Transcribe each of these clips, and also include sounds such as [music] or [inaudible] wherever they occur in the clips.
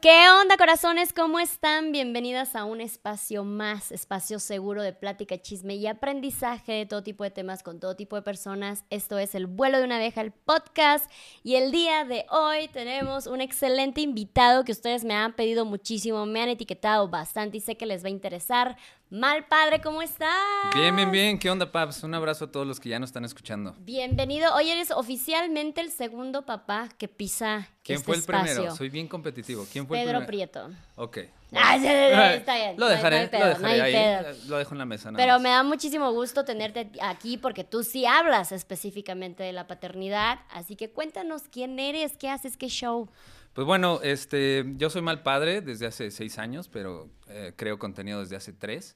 ¿Qué onda, corazones? ¿Cómo están? Bienvenidas a un espacio más, espacio seguro de plática, chisme y aprendizaje de todo tipo de temas con todo tipo de personas. Esto es El vuelo de una abeja, el podcast. Y el día de hoy tenemos un excelente invitado que ustedes me han pedido muchísimo, me han etiquetado bastante y sé que les va a interesar. Mal padre, ¿cómo estás? Bien, bien, bien. ¿Qué onda, Paps? Un abrazo a todos los que ya nos están escuchando. Bienvenido. Hoy eres oficialmente el segundo papá que pisa ¿Quién este fue el espacio. primero? Soy bien competitivo. ¿Quién fue Pedro el primero? Prieto. Ok. Ah, [laughs] está bien. Lo dejaré, no lo dejaré ahí. pedo. Lo dejo en la mesa. nada Pero más. me da muchísimo gusto tenerte aquí porque tú sí hablas específicamente de la paternidad. Así que cuéntanos quién eres, qué haces, qué show. Pues bueno, este, yo soy mal padre desde hace seis años, pero eh, creo contenido desde hace tres.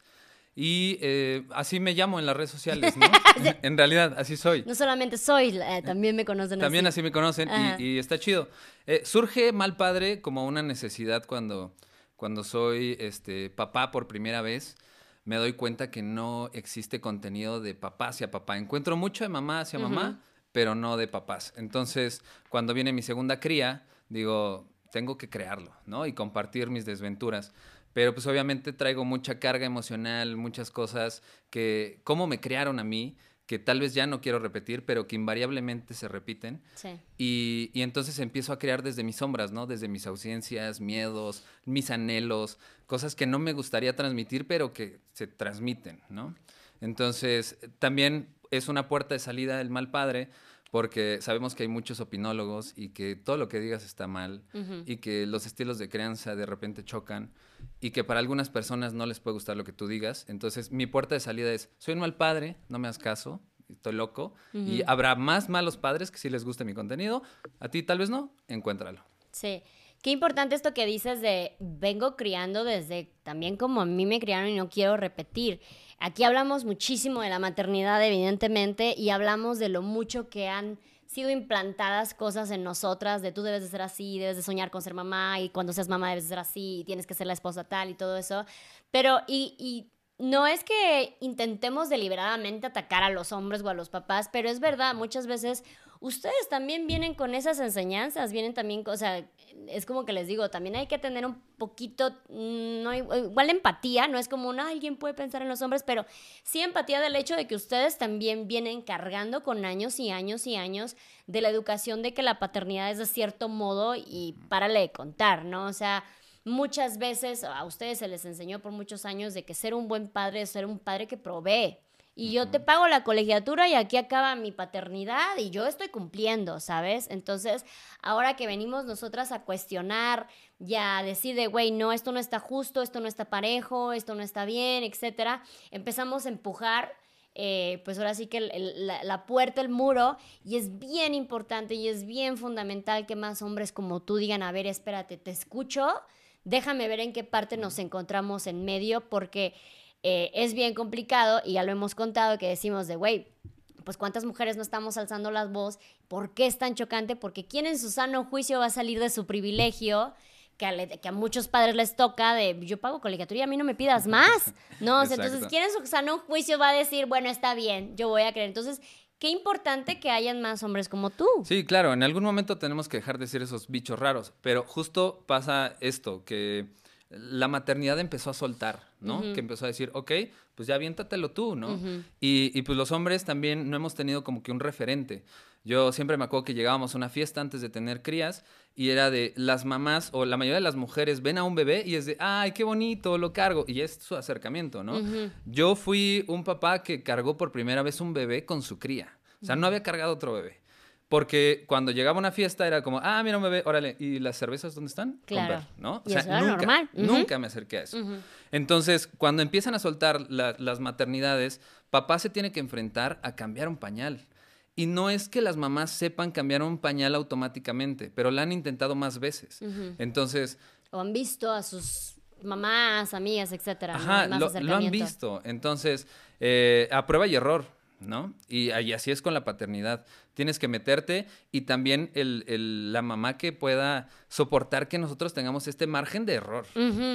Y eh, así me llamo en las redes sociales, ¿no? [laughs] en realidad, así soy. No solamente soy, eh, también me conocen También así. así me conocen y, y está chido. Eh, surge mal padre como una necesidad cuando, cuando soy este, papá por primera vez. Me doy cuenta que no existe contenido de papá hacia papá. Encuentro mucho de mamá hacia mamá, pero no de papás. Entonces, cuando viene mi segunda cría, digo, tengo que crearlo, ¿no? Y compartir mis desventuras. Pero pues obviamente traigo mucha carga emocional, muchas cosas que, cómo me crearon a mí, que tal vez ya no quiero repetir, pero que invariablemente se repiten. Sí. Y, y entonces empiezo a crear desde mis sombras, ¿no? Desde mis ausencias, miedos, mis anhelos, cosas que no me gustaría transmitir, pero que se transmiten, ¿no? Entonces, también es una puerta de salida del mal padre, porque sabemos que hay muchos opinólogos y que todo lo que digas está mal y que los estilos de crianza de repente chocan y que para algunas personas no les puede gustar lo que tú digas. Entonces, mi puerta de salida es, soy un mal padre, no me hagas caso, estoy loco y habrá más malos padres que sí les guste mi contenido, a ti tal vez no, encuéntralo. Sí. Qué importante esto que dices de vengo criando desde también como a mí me criaron y no quiero repetir. Aquí hablamos muchísimo de la maternidad, evidentemente, y hablamos de lo mucho que han sido implantadas cosas en nosotras, de tú debes de ser así, debes de soñar con ser mamá, y cuando seas mamá debes de ser así, y tienes que ser la esposa tal y todo eso. Pero, y, no es que intentemos deliberadamente atacar a los hombres o a los papás, pero es verdad, muchas veces ustedes también vienen con esas enseñanzas, vienen también, o sea, es como que les digo, también hay que tener un poquito, mm, no, igual empatía, no es como una, alguien puede pensar en los hombres, pero sí empatía del hecho de que ustedes también vienen cargando con años y años y años de la educación de que la paternidad es de cierto modo y párale de contar, ¿no? O sea, muchas veces a ustedes se les enseñó por muchos años de que ser un buen padre es ser un padre que provee. Y yo te pago la colegiatura y aquí acaba mi paternidad y yo estoy cumpliendo, ¿sabes? Entonces, ahora que venimos nosotras a cuestionar y a decir de, güey, no, esto no está justo, esto no está parejo, esto no está bien, etcétera, empezamos a empujar eh, pues ahora sí que el- el- la, la puerta, el muro, y es bien importante y es bien fundamental que más hombres como tú digan, a ver, espérate, te escucho, déjame ver en qué parte nos encontramos en medio, porque eh, es bien complicado y ya lo hemos contado que decimos de, güey, pues cuántas mujeres no estamos alzando las voz, ¿por qué es tan chocante? Porque quién en su sano juicio va a salir de su privilegio que a, le- que a muchos padres les toca de yo pago colegiatura y a mí no me pidas más, ¿no? O sea, entonces. ¿quién en su sano juicio va a decir, bueno, está bien, yo voy a creer? Entonces, qué importante que hayan más hombres como tú. Sí, claro, en algún momento tenemos que dejar de ser esos bichos raros, pero justo pasa esto, que la maternidad empezó a soltar, ¿no? Que empezó a decir, ok, pues ya aviéntatelo tú, ¿no? y, y pues los hombres también no hemos tenido como que un referente. Yo siempre me acuerdo que llegábamos a una fiesta antes de tener crías y era de las mamás o la mayoría de las mujeres ven a un bebé y es de, ay, qué bonito, lo cargo. Y es su acercamiento, ¿no? Yo fui un papá que cargó por primera vez un bebé con su cría. O sea, no había cargado otro bebé. Porque cuando llegaba una fiesta era como, ah, mira un bebé, órale, ¿y las cervezas dónde están? Claro. Comprar, ¿no? Y eso era nunca, normal. Ujú. nunca me acerqué a eso. Entonces, cuando empiezan a soltar la- las maternidades, papá se tiene que enfrentar a cambiar un pañal. Y no es que las mamás sepan cambiar un pañal automáticamente, pero la han intentado más veces. Entonces... O han visto a sus mamás, amigas, etcétera. Ajá, lo, han visto. Entonces, eh, a prueba y error, ¿no? Y, y, así es con la paternidad tienes que meterte y también el, la mamá que pueda soportar que nosotros tengamos este margen de error.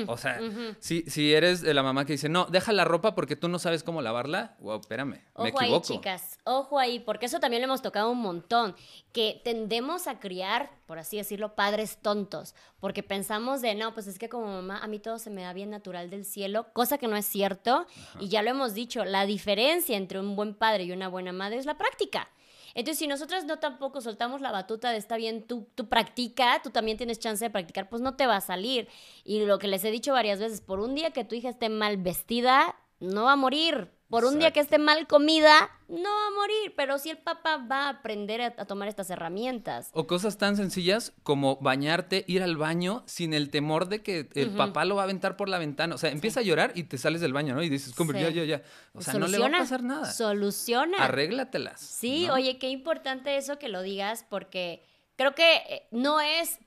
o sea, si, si eres de la mamá que dice, no, deja la ropa porque tú no sabes cómo lavarla, wow, espérame, ojo me equivoco. ahí, chicas, ojo ahí, porque eso también le hemos tocado un montón, que tendemos a criar, por así decirlo, padres tontos, porque pensamos de, no, pues es que como mamá, a mí todo se me da bien natural del cielo, cosa que no es cierto, y ya lo hemos dicho, la diferencia entre un buen padre y una buena madre es la práctica. Entonces, si nosotros no tampoco soltamos la batuta de está bien, tú, tú practica, tú también tienes chance de practicar, pues no te va a salir. Y lo que les he dicho varias veces, por un día que tu hija esté mal vestida, no va a morir. Por un día que esté mal comida, no va a morir, pero si el papá va a aprender a, tomar estas herramientas. O cosas tan sencillas como bañarte, ir al baño sin el temor de que el papá lo va a aventar por la ventana. O sea, empieza a llorar y te sales del baño, ¿no? Y dices, como, ya, ya, ya. O sea, no le va a pasar nada. Soluciona. Arréglatelas. Sí, oye, qué importante eso que lo digas porque creo que eh, no es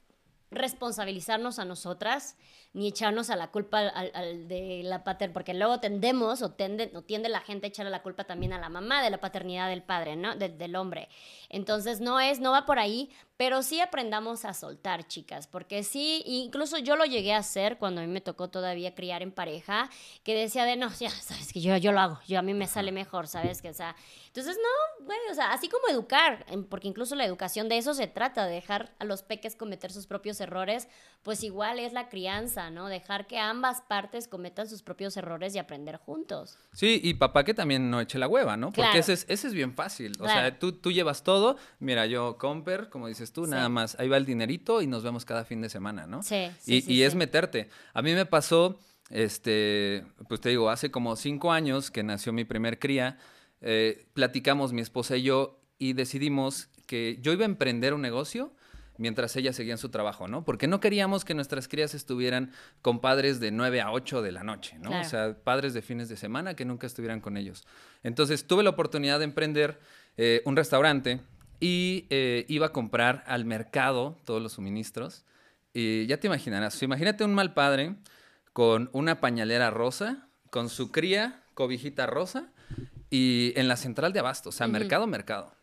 responsabilizarnos a nosotras ni echarnos a la culpa al, de la paternidad, porque luego tendemos o, tende, o tiende la gente a echarle la culpa también a la mamá de la paternidad del padre, ¿no? del hombre. Entonces no es, no va por ahí, pero sí aprendamos a soltar, chicas, porque sí, incluso yo lo llegué a hacer cuando a mí me tocó todavía criar en pareja, que decía de, no, ya, sabes que yo, yo lo hago, yo a mí me sale mejor, ¿sabes? Que, o sea, entonces no, güey, o sea, así como educar, porque incluso la educación de eso se trata, de dejar a los peques cometer sus propios errores, pues igual es la crianza, ¿no? Dejar que ambas partes cometan sus propios errores y aprender juntos. Sí, y papá que también no eche la hueva, ¿no? Porque ese, es, ese es bien fácil, o sea, tú, tú llevas todo, mira, yo comper, como dices tú, nada más. Ahí va el dinerito y nos vemos cada fin de semana, ¿no? Sí. y, y es meterte. A mí me pasó, este, pues te digo, hace como cinco años que nació mi primer cría, eh, platicamos mi esposa y yo y decidimos que yo iba a emprender un negocio mientras ella seguía en su trabajo, ¿no? Porque no queríamos que nuestras crías estuvieran con padres de 9 a 8 de la noche, ¿no? O sea, padres de fines de semana que nunca estuvieran con ellos. Entonces tuve la oportunidad de emprender eh, un restaurante y eh, iba a comprar al mercado todos los suministros. Y ya te imaginarás, imagínate un mal padre con una pañalera rosa, con su cría, cobijita rosa, y en la central de abasto, o sea, mercado, mercado.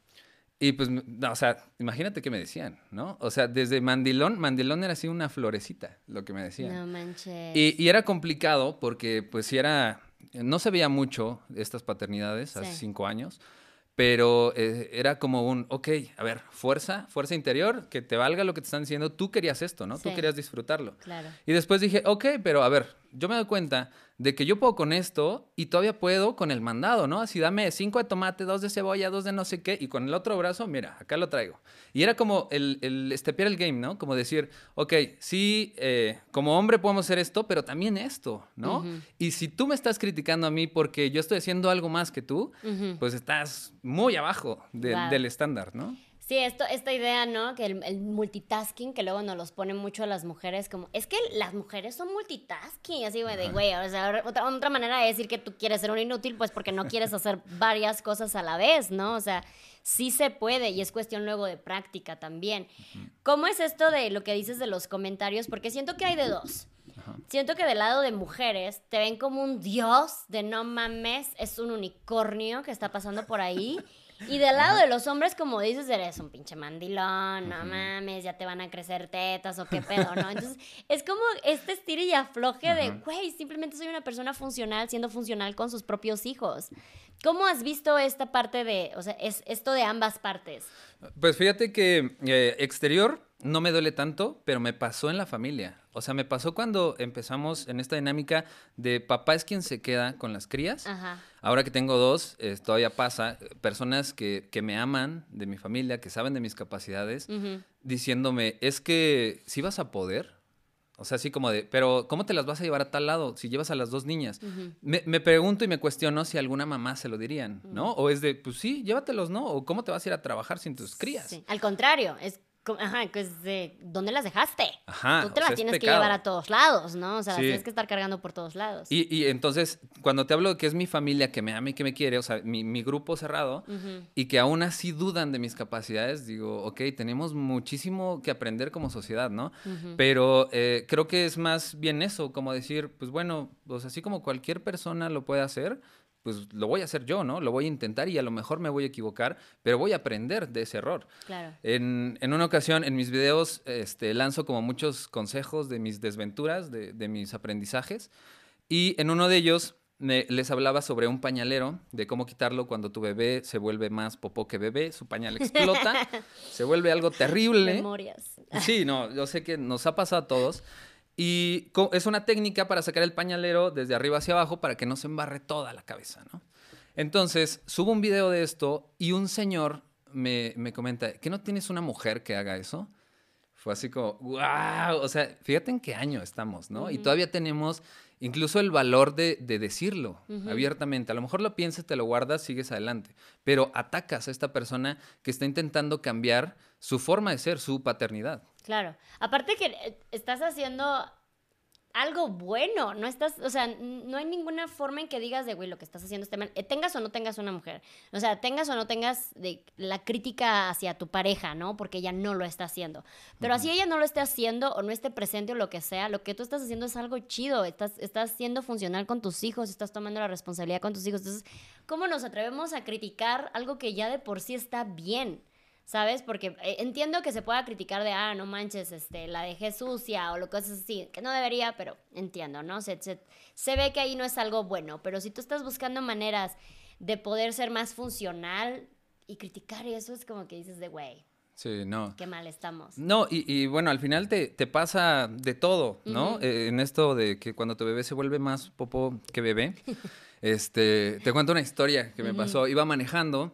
Y pues, o sea, imagínate qué me decían, ¿no? O sea, desde mandilón, mandilón era así una florecita, lo que me decían. No manches. Y, era complicado porque, pues, si era, no se veía mucho estas paternidades hace cinco años, pero eh, era como un, ok, a ver, fuerza, fuerza interior, que te valga lo que te están diciendo, tú querías esto, ¿no? Tú querías disfrutarlo. Claro. Y después dije, ok, pero a ver, yo me doy cuenta de que yo puedo con esto y todavía puedo con el mandado, ¿no? Así dame cinco de tomate, dos de cebolla, dos de no sé qué, y con el otro brazo, mira, acá lo traigo. Y era como el, el estepear el game, ¿no? Como decir, ok, sí, eh, como hombre podemos hacer esto, pero también esto, ¿no? Y si tú me estás criticando a mí porque yo estoy haciendo algo más que tú, pues estás muy abajo del estándar, ¿no? Sí, esto, esta idea, ¿no? Que el, multitasking, que luego nos los pone mucho a las mujeres, como, es que las mujeres son multitasking, así, güey, de, güey, o sea, otra, otra manera de decir que tú quieres ser un inútil, pues porque no quieres hacer varias cosas a la vez, ¿no? O sea, sí se puede y es cuestión luego de práctica también. ¿Cómo es esto de lo que dices de los comentarios? Porque siento que hay de dos. Siento que del lado de mujeres te ven como un dios de no mames, es un unicornio que está pasando por ahí. Y del lado de los hombres, como dices, eres un pinche mandilón, no mames, ya te van a crecer tetas o qué pedo, ¿no? [laughs] Entonces, es como este estilo y afloje de, güey, simplemente soy una persona funcional, siendo funcional con sus propios hijos. ¿Cómo has visto esta parte de, o sea, es esto de ambas partes? Pues fíjate que eh, exterior no me duele tanto, pero me pasó en la familia. O sea, me pasó cuando empezamos en esta dinámica de papá es quien se queda con las crías. Ahora que tengo dos, eh, todavía pasa, personas que, que, me aman de mi familia, que saben de mis capacidades, diciéndome, es que si vas a poder. O sea, así como de, pero ¿cómo te las vas a llevar a tal lado si llevas a las dos niñas? me, me, pregunto y me cuestiono si alguna mamá se lo dirían, ¿no? O es de, pues sí, llévatelos, ¿no? O ¿cómo te vas a ir a trabajar sin tus crías? Al contrario, es Ajá, pues de, ¿dónde las dejaste? Ajá. Tú te las tienes que llevar a todos lados, ¿no? O sea, las tienes que estar cargando por todos lados. Y, y, entonces, cuando te hablo de que es mi familia, que me ama y que me quiere, o sea, mi, mi grupo cerrado, y que aún así dudan de mis capacidades, digo, ok, tenemos muchísimo que aprender como sociedad, ¿no? Pero eh, creo que es más bien eso, como decir, pues bueno, pues así como cualquier persona lo puede hacer, pues lo voy a hacer yo, ¿no? Lo voy a intentar y a lo mejor me voy a equivocar, pero voy a aprender de ese error. Claro. En, una ocasión, en mis videos, este, lanzo como muchos consejos de mis desventuras, de, mis aprendizajes, y en uno de ellos les hablaba sobre un pañalero, de cómo quitarlo cuando tu bebé se vuelve más popó que bebé, su pañal explota, [laughs] se vuelve algo [laughs] terrible. Memorias. Sí, no, yo sé que nos ha pasado a todos. Y es una técnica para sacar el pañalero desde arriba hacia abajo para que no se embarre toda la cabeza, ¿no? Entonces, subo un video de esto y un señor me, comenta, ¿que no tienes una mujer que haga eso? Fue así como, wow, o sea, fíjate en qué año estamos, ¿no? Y todavía tenemos incluso el valor de, decirlo abiertamente. A lo mejor lo piensas, te lo guardas, sigues adelante, pero atacas a esta persona que está intentando cambiar su forma de ser, su paternidad. Claro. Aparte que eh, estás haciendo algo bueno, no estás, o sea, no hay ninguna forma en que digas de, güey, lo que estás haciendo está mal, eh, tengas o no tengas una mujer, o sea, tengas o no tengas de, la crítica hacia tu pareja, ¿no? Porque ella no lo está haciendo. Pero así ella no lo esté haciendo o no esté presente o lo que sea, lo que tú estás haciendo es algo chido, estás, estás siendo funcional con tus hijos, estás tomando la responsabilidad con tus hijos. Entonces, ¿cómo nos atrevemos a criticar algo que ya de por sí está bien? ¿Sabes? Porque eh, entiendo que se pueda criticar de, ah, no manches, este, la dejé sucia o lo cosas así, que no debería, pero entiendo, ¿no? Se, se, ve que ahí no es algo bueno, pero si tú estás buscando maneras de poder ser más funcional y criticar eso, es como que dices de, güey. Sí, no. Qué mal estamos. No, y, bueno, al final te, pasa de todo, ¿no? Eh, en esto de que cuando tu bebé se vuelve más popó que bebé, [laughs] este, te cuento una historia que me pasó. Iba manejando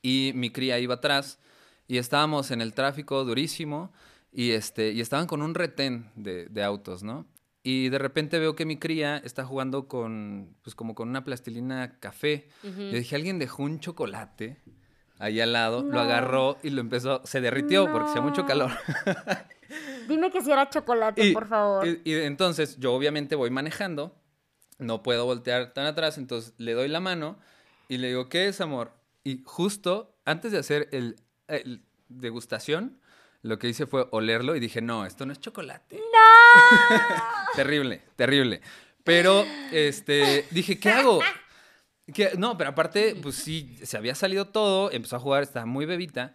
y mi cría iba atrás y estábamos en el tráfico durísimo y, este, y estaban con un retén de, autos, ¿no? Y de repente veo que mi cría está jugando con, pues como con una plastilina café. Le dije, alguien dejó un chocolate ahí al lado, lo agarró y lo empezó, se derritió porque hacía mucho calor. [laughs] Dime que si era chocolate, por favor. Y, y, entonces yo obviamente voy manejando, no puedo voltear tan atrás, entonces le doy la mano y le digo, ¿qué es, amor? Y justo antes de hacer el eh, degustación, lo que hice fue olerlo y dije, no, esto no es chocolate. ¡No! [laughs] terrible, terrible. Pero, este, dije, ¿qué hago? No, pero aparte, pues sí, se había salido todo, empezó a jugar, estaba muy bebita.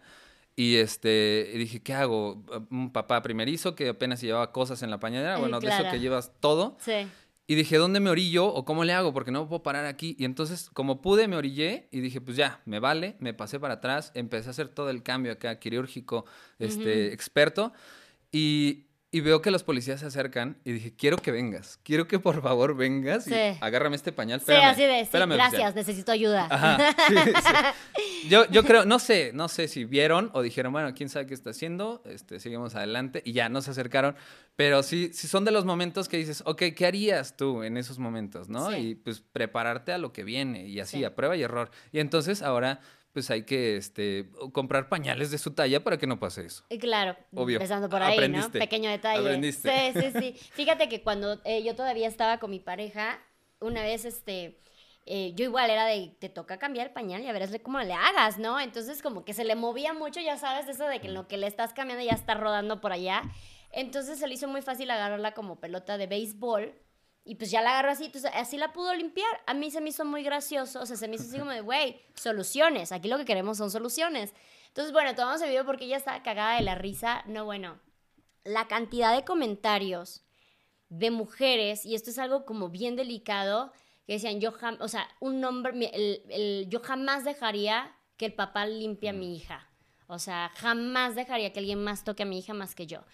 Y este, dije, ¿qué hago? Un papá primerizo que apenas llevaba cosas en la pañalera, bueno, de eso que llevas todo. Sí. Y dije, ¿dónde me orillo o cómo le hago? Porque no puedo parar aquí. Y entonces, como pude, me orillé y dije, pues ya, me vale. Me pasé para atrás, empecé a hacer todo el cambio acá, quirúrgico, este, experto. Y, y veo que los policías se acercan y dije, quiero que vengas, quiero que por favor vengas y agárrame este pañal. Espérame, sí, así de, sí, gracias, necesito ayuda. Ajá, [laughs] Yo, yo creo, no sé, no sé si vieron o dijeron, bueno, quién sabe qué está haciendo, este, seguimos adelante y ya no se acercaron, pero sí, sí son de los momentos que dices, ok, ¿qué harías tú en esos momentos, no? Y pues prepararte a lo que viene y así, a prueba y error. Y entonces ahora pues hay que este, comprar pañales de su talla para que no pase eso. Y claro, empezando por ahí, ¿no? Pequeño detalle. Aprendiste. Sí, sí, sí. [laughs] Fíjate que cuando eh, yo todavía estaba con mi pareja, una vez, este, eh, yo igual era de, te toca cambiar el pañal y a ver cómo le hagas, ¿no? Entonces como que se le movía mucho, ya sabes, eso de que lo que le estás cambiando ya está rodando por allá. Entonces se le hizo muy fácil agarrarla como pelota de béisbol y pues ya la agarró así, entonces así la pudo limpiar. A mí se me hizo muy gracioso, o sea, se me hizo así como de, güey, soluciones, aquí lo que queremos son soluciones. Entonces, bueno, tomamos el video porque ella estaba cagada de la risa. No, bueno, la cantidad de comentarios de mujeres, y esto es algo como bien delicado, que decían, yo jamás, o sea, un nombre, el, yo jamás dejaría que el papá limpie a mi hija. O sea, jamás dejaría que alguien más toque a mi hija más que yo.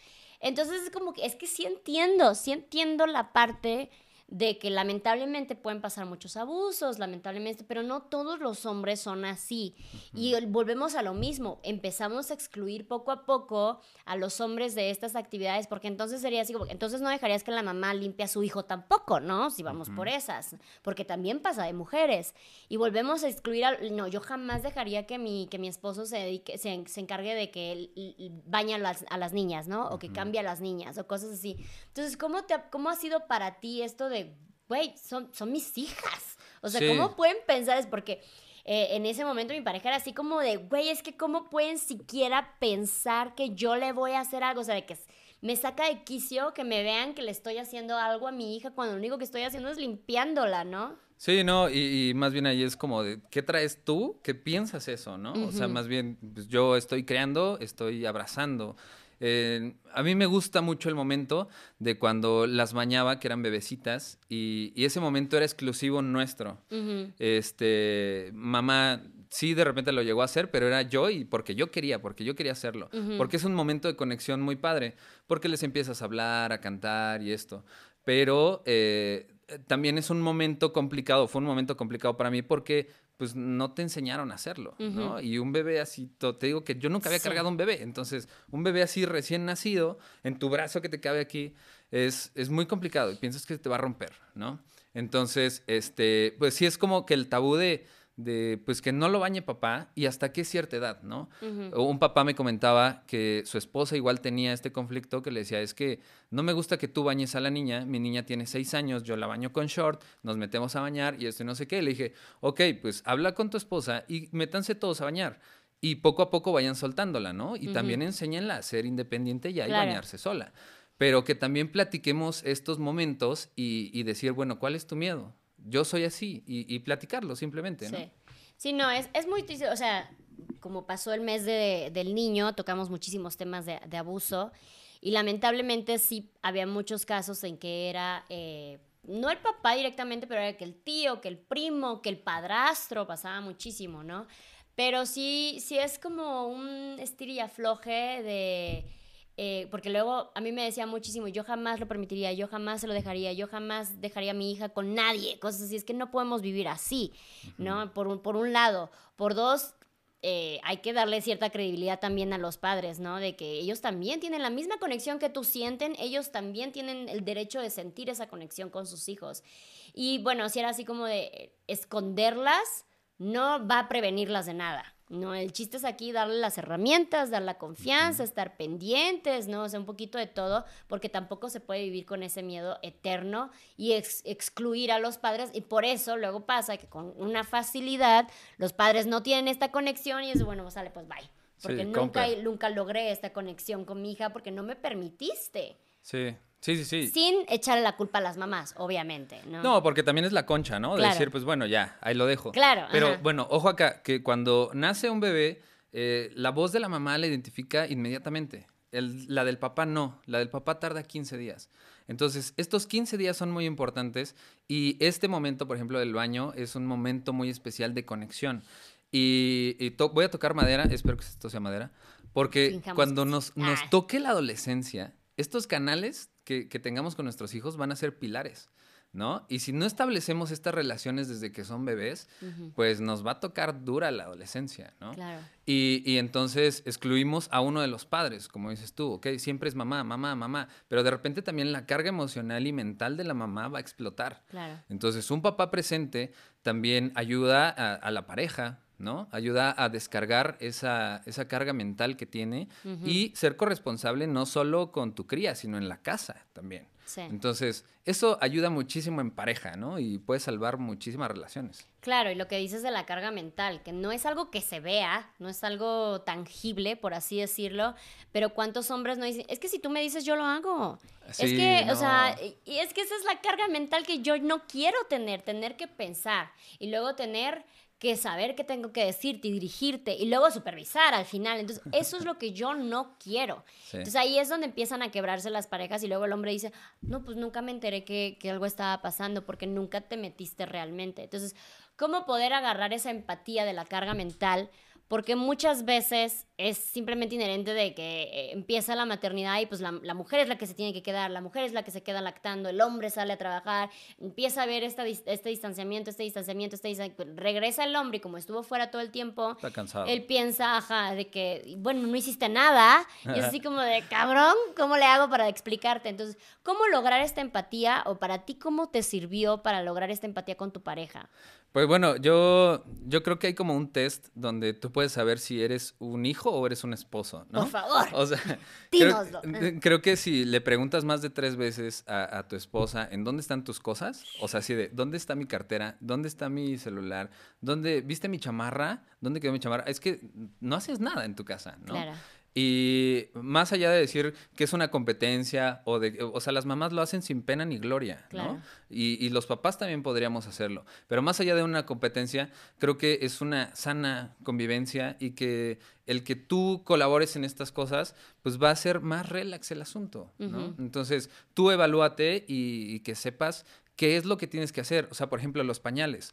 Entonces es como que, es que sí entiendo, sí entiendo la parte de que lamentablemente pueden pasar muchos abusos, lamentablemente, pero no todos los hombres son así. Y volvemos a lo mismo, empezamos a excluir poco a poco a los hombres de estas actividades, porque entonces sería así, entonces no dejarías que la mamá limpie a su hijo tampoco, ¿no? Si vamos por esas, porque también pasa de mujeres. Y volvemos a excluir, a, no, yo jamás dejaría que mi, que mi esposo se, dedique, se, encargue de que él, baña a las, a las, niñas, ¿no? O que cambie a las niñas, o cosas así. Entonces, ¿cómo, te, cómo ha sido para ti esto de güey, son, son mis hijas. O sea, ¿cómo pueden pensar? Es porque eh, en ese momento mi pareja era así como de, güey, es que ¿cómo pueden siquiera pensar que yo le voy a hacer algo? O sea, de que me saca de quicio que me vean que le estoy haciendo algo a mi hija cuando lo único que estoy haciendo es limpiándola, ¿no? Sí, no, y, más bien ahí es como de, ¿qué traes tú? ¿Qué piensas eso, no? O sea, más bien, pues yo estoy creando, estoy abrazando. Eh, a mí me gusta mucho el momento de cuando las bañaba, que eran bebecitas, y, ese momento era exclusivo nuestro. Este, mamá sí de repente lo llegó a hacer, pero era yo y porque yo quería, porque yo quería hacerlo. Porque es un momento de conexión muy padre, porque les empiezas a hablar, a cantar y esto. Pero eh, también es un momento complicado, fue un momento complicado para mí porque pues no te enseñaron a hacerlo, ¿no? Y un bebé así, te digo que yo nunca había cargado un bebé, entonces un bebé así recién nacido, en tu brazo que te cabe aquí, es, es muy complicado y piensas que te va a romper, ¿no? Entonces, este, pues sí es como que el tabú de, de pues que no lo bañe papá y hasta qué cierta edad, ¿no? Un papá me comentaba que su esposa igual tenía este conflicto que le decía, es que no me gusta que tú bañes a la niña, mi niña tiene seis años, yo la baño con short, nos metemos a bañar y esto y no sé qué. Le dije, ok, pues habla con tu esposa y métanse todos a bañar. Y poco a poco vayan soltándola, ¿no? Y también enséñenla a ser independiente ya y bañarse sola. Pero que también platiquemos estos momentos y, y decir, bueno, ¿cuál es tu miedo? Yo soy así y, platicarlo simplemente, ¿no? Sí. Sí, no, es, es muy triste, o sea, como pasó el mes del niño, tocamos muchísimos temas de, abuso y lamentablemente sí había muchos casos en que era, eh, no el papá directamente, pero era que el tío, que el primo, que el padrastro, pasaba muchísimo, ¿no? Pero sí, sí es como un estir y afloje de eh, porque luego a mí me decía muchísimo, yo jamás lo permitiría, yo jamás se lo dejaría, yo jamás dejaría a mi hija con nadie, cosas así, es que no podemos vivir así, ¿no? Por un, por un lado. Por dos, eh, hay que darle cierta credibilidad también a los padres, ¿no? De que ellos también tienen la misma conexión que tú sienten, ellos también tienen el derecho de sentir esa conexión con sus hijos. Y bueno, si era así como de esconderlas, no va a prevenirlas de nada. No, el chiste es aquí darle las herramientas, dar la confianza, estar pendientes, ¿no? O sea, un poquito de todo, porque tampoco se puede vivir con ese miedo eterno y excluir a los padres. Y por eso luego pasa que con una facilidad los padres no tienen esta conexión y es bueno, pues sale, pues bye. Porque nunca, nunca logré esta conexión con mi hija porque no me permitiste. Sí. Sí, sí, sí. Sin echarle la culpa a las mamás, obviamente, ¿no? No, porque también es la concha, ¿no? De decir, pues bueno, ya, ahí lo dejo. Claro. Pero bueno, ojo acá, que cuando nace un bebé, eh, la voz de la mamá la identifica inmediatamente. la del papá no, la del papá tarda 15 días. Entonces, estos 15 días son muy importantes y este momento, por ejemplo, del baño es un momento muy especial de conexión. Y, voy a tocar madera, espero que esto sea madera, porque cuando nos, nos ah. toque la adolescencia, estos canales que, tengamos con nuestros hijos van a ser pilares. ¿no? Y si no establecemos estas relaciones desde que son bebés, pues nos va a tocar dura la adolescencia, ¿no? Claro. Y, y, entonces excluimos a uno de los padres, como dices tú, ¿ok? Siempre es mamá, mamá, mamá, pero de repente también la carga emocional y mental de la mamá va a explotar. Claro. Entonces, un papá presente también ayuda a la pareja, ¿no? Ayuda a descargar esa, esa carga mental que tiene y ser corresponsable no solo con tu cría, sino en la casa también. Entonces, eso ayuda muchísimo en pareja, ¿no? Y puede salvar muchísimas relaciones. Claro, y lo que dices de la carga mental, que no es algo que se vea, no es algo tangible, por así decirlo, pero ¿cuántos hombres no dicen, es que si tú me dices, yo lo hago? es que, o sea, y es que esa es la carga mental que yo no quiero tener, tener que pensar y luego tener que saber qué tengo que decirte y dirigirte y luego supervisar al final. Entonces, [laughs] eso es lo que yo no quiero. Entonces, ahí es donde empiezan a quebrarse las parejas y luego el hombre dice, no, pues nunca me enteré que, que algo estaba pasando porque nunca te metiste realmente. Entonces, ¿cómo poder agarrar esa empatía de la carga mental? Porque muchas veces es simplemente inherente de que eh, empieza la maternidad y pues la, mujer es la que se tiene que quedar, la mujer es la que se queda lactando, el hombre sale a trabajar, empieza a ver esta, este distanciamiento, este distanciamiento, este distanciamiento, regresa el hombre y como estuvo fuera todo el tiempo, Está cansado. él piensa, ajá, de que, bueno, no hiciste nada, y es así como de, cabrón, ¿cómo le hago para explicarte? Entonces, ¿cómo lograr esta empatía o para ti cómo te sirvió para lograr esta empatía con tu pareja? Pues bueno, yo, yo creo que hay como un test donde tú puedes saber si eres un hijo o eres un esposo, ¿no? Por favor. O sea, creo, [laughs] [laughs] creo, que si le preguntas más de tres veces a, a, tu esposa en dónde están tus cosas, o sea, así de, ¿dónde está mi cartera? ¿Dónde está mi celular? ¿Dónde, viste mi chamarra? ¿Dónde quedó mi chamarra? Es que no haces nada en tu casa, ¿no? Claro. Y más allá de decir que es una competencia o de, o sea, las mamás lo hacen sin pena ni gloria, ¿no? Y, y, los papás también podríamos hacerlo. Pero más allá de una competencia, creo que es una sana convivencia y que el que tú colabores en estas cosas, pues va a ser más relax el asunto, ¿no? Entonces, tú evalúate y, y que sepas qué es lo que tienes que hacer. O sea, por ejemplo, los pañales.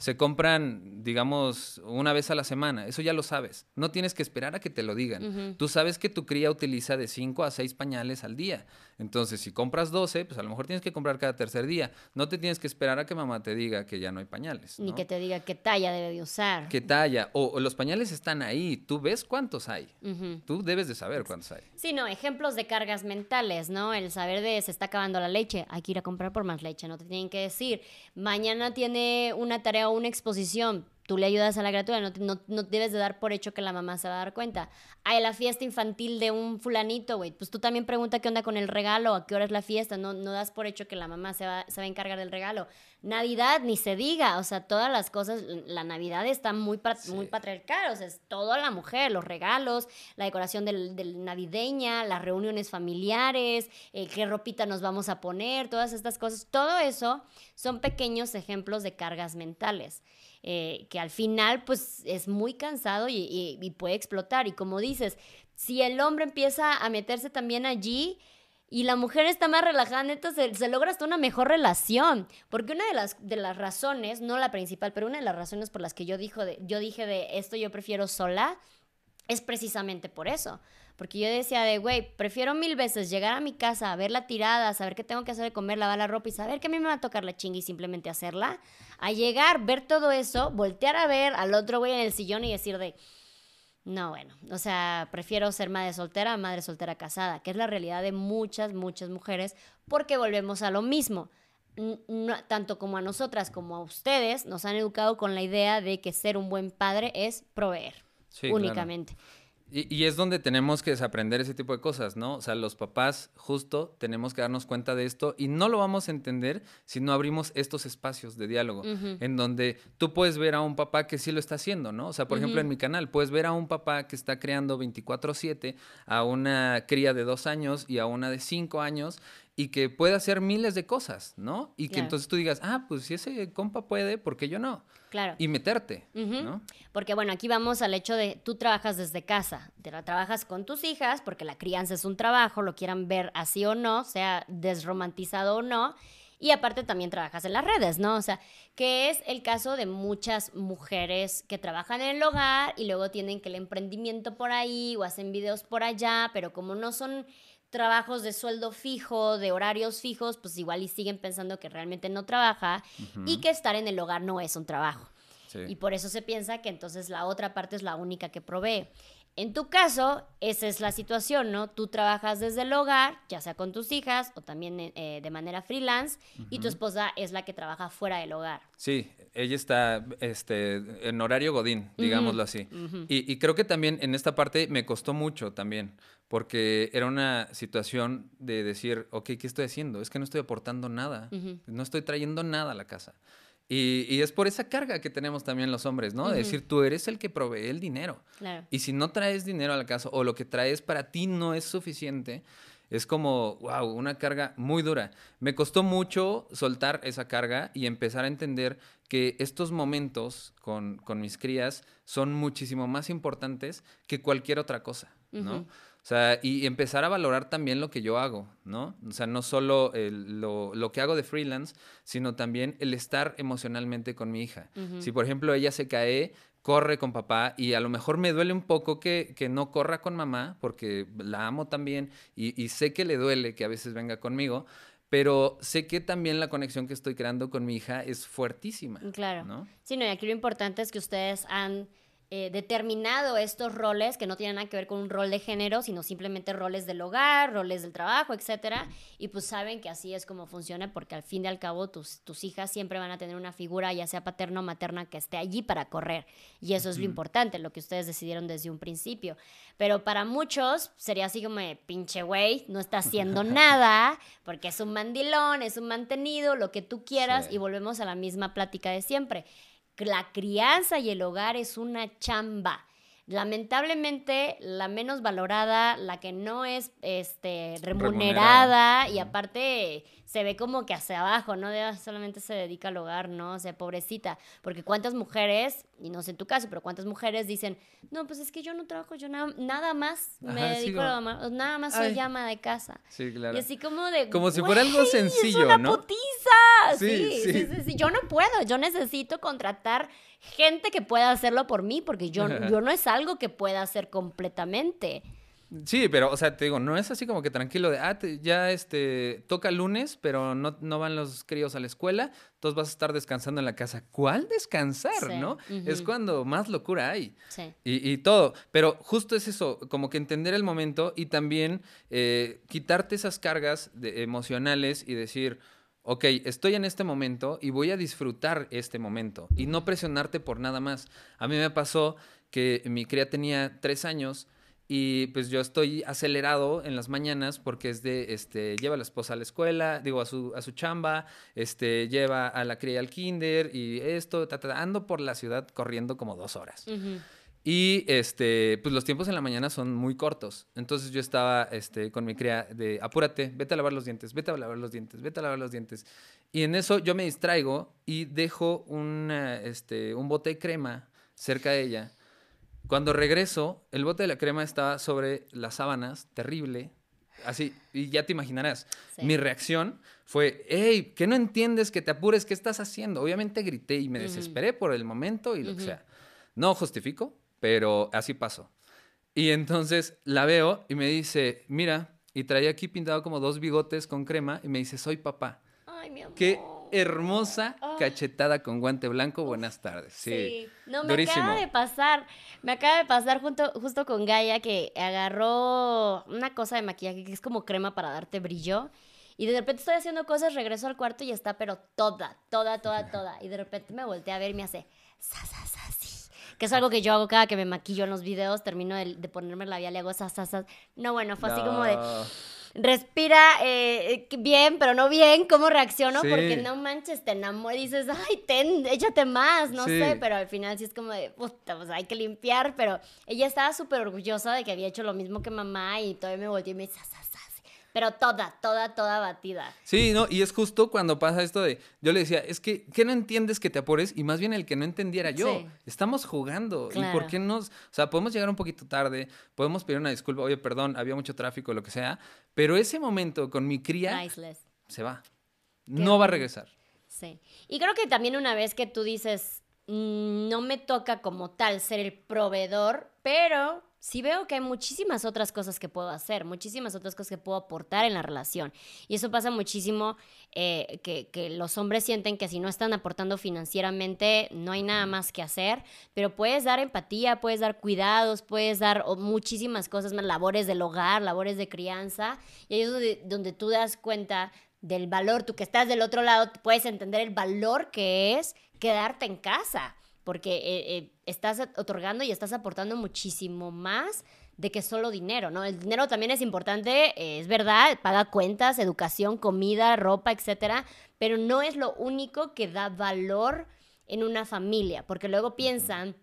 Se compran, digamos, una vez a la semana. Eso ya lo sabes. No tienes que esperar a que te lo digan. Tú sabes que tu cría utiliza de 5 a 6 pañales al día. Entonces, si compras 12, pues a lo mejor tienes que comprar cada tercer día. No te tienes que esperar a que mamá te diga que ya no hay pañales. Ni que te diga qué talla debe de usar. ¿Qué talla? O, los pañales están ahí. Tú ves cuántos hay. Tú debes de saber cuántos hay. Sí, no, ejemplos de cargas mentales, ¿no? El saber de se está acabando la leche, hay que ir a comprar por más leche. No te tienen que decir, mañana tiene una tarea o una exposición tú le ayudas a la criatura, no, no, debes de dar por hecho que la mamá se va a dar cuenta. Hay la fiesta infantil de un fulanito, güey, pues tú también pregunta qué onda con el regalo, a qué hora es la fiesta, no, no das por hecho que la mamá se va, se va a encargar del regalo. Navidad, ni se diga, o sea, todas las cosas, la Navidad está muy, muy patriarcal, o sea, es todo la mujer, los regalos, la decoración del, del navideña, las reuniones familiares, eh, qué ropita nos vamos a poner, todas estas cosas, todo eso son pequeños ejemplos de cargas mentales. Eh, que al final pues es muy cansado y, puede explotar. Y como dices, si el hombre empieza a meterse también allí y la mujer está más relajada, neta, se, se, logra hasta una mejor relación. Porque una de las, de las razones, no la principal, pero una de las razones por las que yo, dijo de, yo dije de esto yo prefiero sola, es precisamente por eso. Porque yo decía de, güey, prefiero mil veces llegar a mi casa, a ver la tirada, saber qué tengo que hacer de comer, lavar la ropa y saber que a mí me va a tocar la chinga y simplemente hacerla, a llegar, ver todo eso, voltear a ver al otro güey en el sillón y decir de, no, bueno, o sea, prefiero ser madre soltera a madre soltera casada, que es la realidad de muchas, muchas mujeres, porque volvemos a lo mismo. tanto como a nosotras como a ustedes, nos han educado con la idea de que ser un buen padre es proveer únicamente. Y, es donde tenemos que desaprender ese tipo de cosas, ¿no? O sea, los papás justo tenemos que darnos cuenta de esto y no lo vamos a entender si no abrimos estos espacios de diálogo, en donde tú puedes ver a un papá que sí lo está haciendo, ¿no? O sea, por ejemplo, en mi canal, puedes ver a un papá que está creando 24/7 a una cría de dos años y a una de cinco años y que puede hacer miles de cosas, ¿no? Y que entonces tú digas, ah, pues si ese compa puede, ¿por qué yo no? Claro. Y meterte, ¿no? Porque bueno, aquí vamos al hecho de tú trabajas desde casa, te la trabajas con tus hijas, porque la crianza es un trabajo, lo quieran ver así o no, sea desromantizado o no. Y aparte también trabajas en las redes, ¿no? O sea, que es el caso de muchas mujeres que trabajan en el hogar y luego tienen que el emprendimiento por ahí o hacen videos por allá, pero como no son trabajos de sueldo fijo, de horarios fijos, pues igual y siguen pensando que realmente no trabaja y que estar en el hogar no es un trabajo. Y por eso se piensa que entonces la otra parte es la única que provee. En tu caso, esa es la situación, ¿no? Tú trabajas desde el hogar, ya sea con tus hijas o también eh, de manera freelance, y tu esposa es la que trabaja fuera del hogar. Sí, ella está este, en horario godín, digámoslo así. y, y, creo que también en esta parte me costó mucho también, porque era una situación de decir, ok, ¿qué estoy haciendo? Es que no estoy aportando nada, no estoy trayendo nada a la casa. Y, y es por esa carga que tenemos también los hombres, ¿no? De decir, tú eres el que provee el dinero. Claro. Y si no traes dinero a la casa o lo que traes para ti no es suficiente, es como, wow, una carga muy dura. Me costó mucho soltar esa carga y empezar a entender que estos momentos con, con mis crías son muchísimo más importantes que cualquier otra cosa, ¿no? O sea, y empezar a valorar también lo que yo hago, ¿no? O sea, no solo el- lo, lo que hago de freelance, sino también el estar emocionalmente con mi hija. Si, por ejemplo, ella se cae, corre con papá y a lo mejor me duele un poco que, que no corra con mamá, porque la amo también y, y sé que le duele que a veces venga conmigo, pero sé que también la conexión que estoy creando con mi hija es fuertísima. Claro. ¿no? Sí, no, y aquí lo importante es que ustedes han eh, determinado estos roles que no tienen nada que ver con un rol de género, sino simplemente roles del hogar, roles del trabajo, etcétera. Y pues saben que así es como funciona, porque al fin y al cabo tus, tus hijas siempre van a tener una figura, ya sea paterna o materna, que esté allí para correr. Y eso es lo importante, lo que ustedes decidieron desde un principio. Pero para muchos sería así como de pinche güey, no está haciendo [laughs] nada, porque es un mandilón, es un mantenido, lo que tú quieras, Sí. y volvemos a la misma plática de siempre. La crianza y el hogar es una chamba. Lamentablemente, la menos valorada, la que no es este, remunerada, Remunerada. y aparte se ve como que hacia abajo, ¿no? De, "Ah, solamente se dedica al hogar, ¿no? O sea, pobrecita. Porque cuántas mujeres, y no sé en tu caso, pero cuántas mujeres dicen, no, pues es que yo no trabajo, yo nada, nada más me Ajá, dedico a lo ma- nada más soy Ay. llama de casa. Sí, claro. Y así como de. Como si fuera algo "Güey, sencillo, es una ¿no?" putiza. Sí, Sí sí. sí. sí, sí. Yo no puedo. Yo necesito contratar gente que pueda hacerlo por mí, porque yo, [laughs] yo no es algo que pueda hacer completamente. Sí, pero, o sea, te digo, no es así como que tranquilo de, ah, te- ya este, toca lunes, pero no, no van los críos a la escuela, entonces vas a estar descansando en la casa. ¿Cuál descansar, Sí, no? Es cuando más locura hay. Sí. Y, y todo, pero justo es eso, como que entender el momento y también eh, quitarte esas cargas de- emocionales y decir, ok, estoy en este momento y voy a disfrutar este momento y no presionarte por nada más. A mí me pasó que mi cría tenía tres años y pues yo estoy acelerado en las mañanas porque es de, este, lleva a la esposa a la escuela, digo, a su, a su chamba, este, lleva a la cría al kinder y esto, ta, ta, ando por la ciudad corriendo como dos horas. Ujú. Y este, pues los tiempos en la mañana son muy cortos. Entonces yo estaba este, con mi cría de apúrate, vete a lavar los dientes, vete a lavar los dientes, vete a lavar los dientes. Y en eso yo me distraigo y dejo una, este, un bote de crema cerca de ella. Cuando regreso, el bote de la crema estaba sobre las sábanas, terrible. Así, y ya te imaginarás. Sí. Mi reacción fue, hey, ¿qué no entiendes? Que te apures, ¿qué estás haciendo? Obviamente grité y me desesperé por el momento y lo que sea. No justifico, pero así pasó. Y entonces la veo y me dice, mira, y traía aquí pintado como dos bigotes con crema y me dice, soy papá. Ay, mi amor. Qué hermosa cachetada con guante blanco. Buenas tardes. Sí. No, me Durísimo. acaba de pasar, me acaba de pasar junto, justo con Gaia que agarró una cosa de maquillaje que es como crema para darte brillo. Y de repente estoy haciendo cosas, regreso al cuarto y está, pero toda, toda, toda, toda. Y de repente me volteé a ver y me hace, sa, sa, sa, sí. Que es algo que yo hago cada que me maquillo en los videos, termino de, de ponerme el labial y hago sa, sa, sa. No, bueno, fue así como de. Respira eh, bien, pero no bien, ¿cómo reacciono? Sí. Porque no manches, te enamoras y dices, ay, ten, échate más, no Sí. sé, pero al final sí es como de, puta, pues hay que limpiar, pero ella estaba súper orgullosa de que había hecho lo mismo que mamá y todavía me volteó y me dice. Pero toda, toda, toda batida. Sí, no, y es justo cuando pasa esto de, yo le decía, es que, ¿qué no entiendes que te apures? Y más bien el que no entendiera yo. Sí. Estamos jugando. ¿Y por qué nos, o sea, podemos llegar un poquito tarde, podemos pedir una disculpa, oye, perdón, había mucho tráfico, lo que sea, pero ese momento con mi cría Priceless. se va. No va a regresar. Sí. Y creo que también una vez que tú dices, "Mm, no me toca como tal ser el proveedor, pero sí veo que hay muchísimas otras cosas que puedo hacer, muchísimas otras cosas que puedo aportar en la relación. Y eso pasa muchísimo, eh, que, que los hombres sienten que si no están aportando financieramente, no hay nada más que hacer, pero puedes dar empatía, puedes dar cuidados, puedes dar muchísimas cosas más, labores del hogar, labores de crianza, y ahí es donde, donde tú das cuenta del valor, tú que estás del otro lado, puedes entender el valor que es quedarte en casa, porque eh, eh, estás otorgando y estás aportando muchísimo más de que solo dinero, ¿no? El dinero también es importante, eh, es verdad, paga cuentas, educación, comida, ropa, etcétera, pero no es lo único que da valor en una familia, porque luego piensan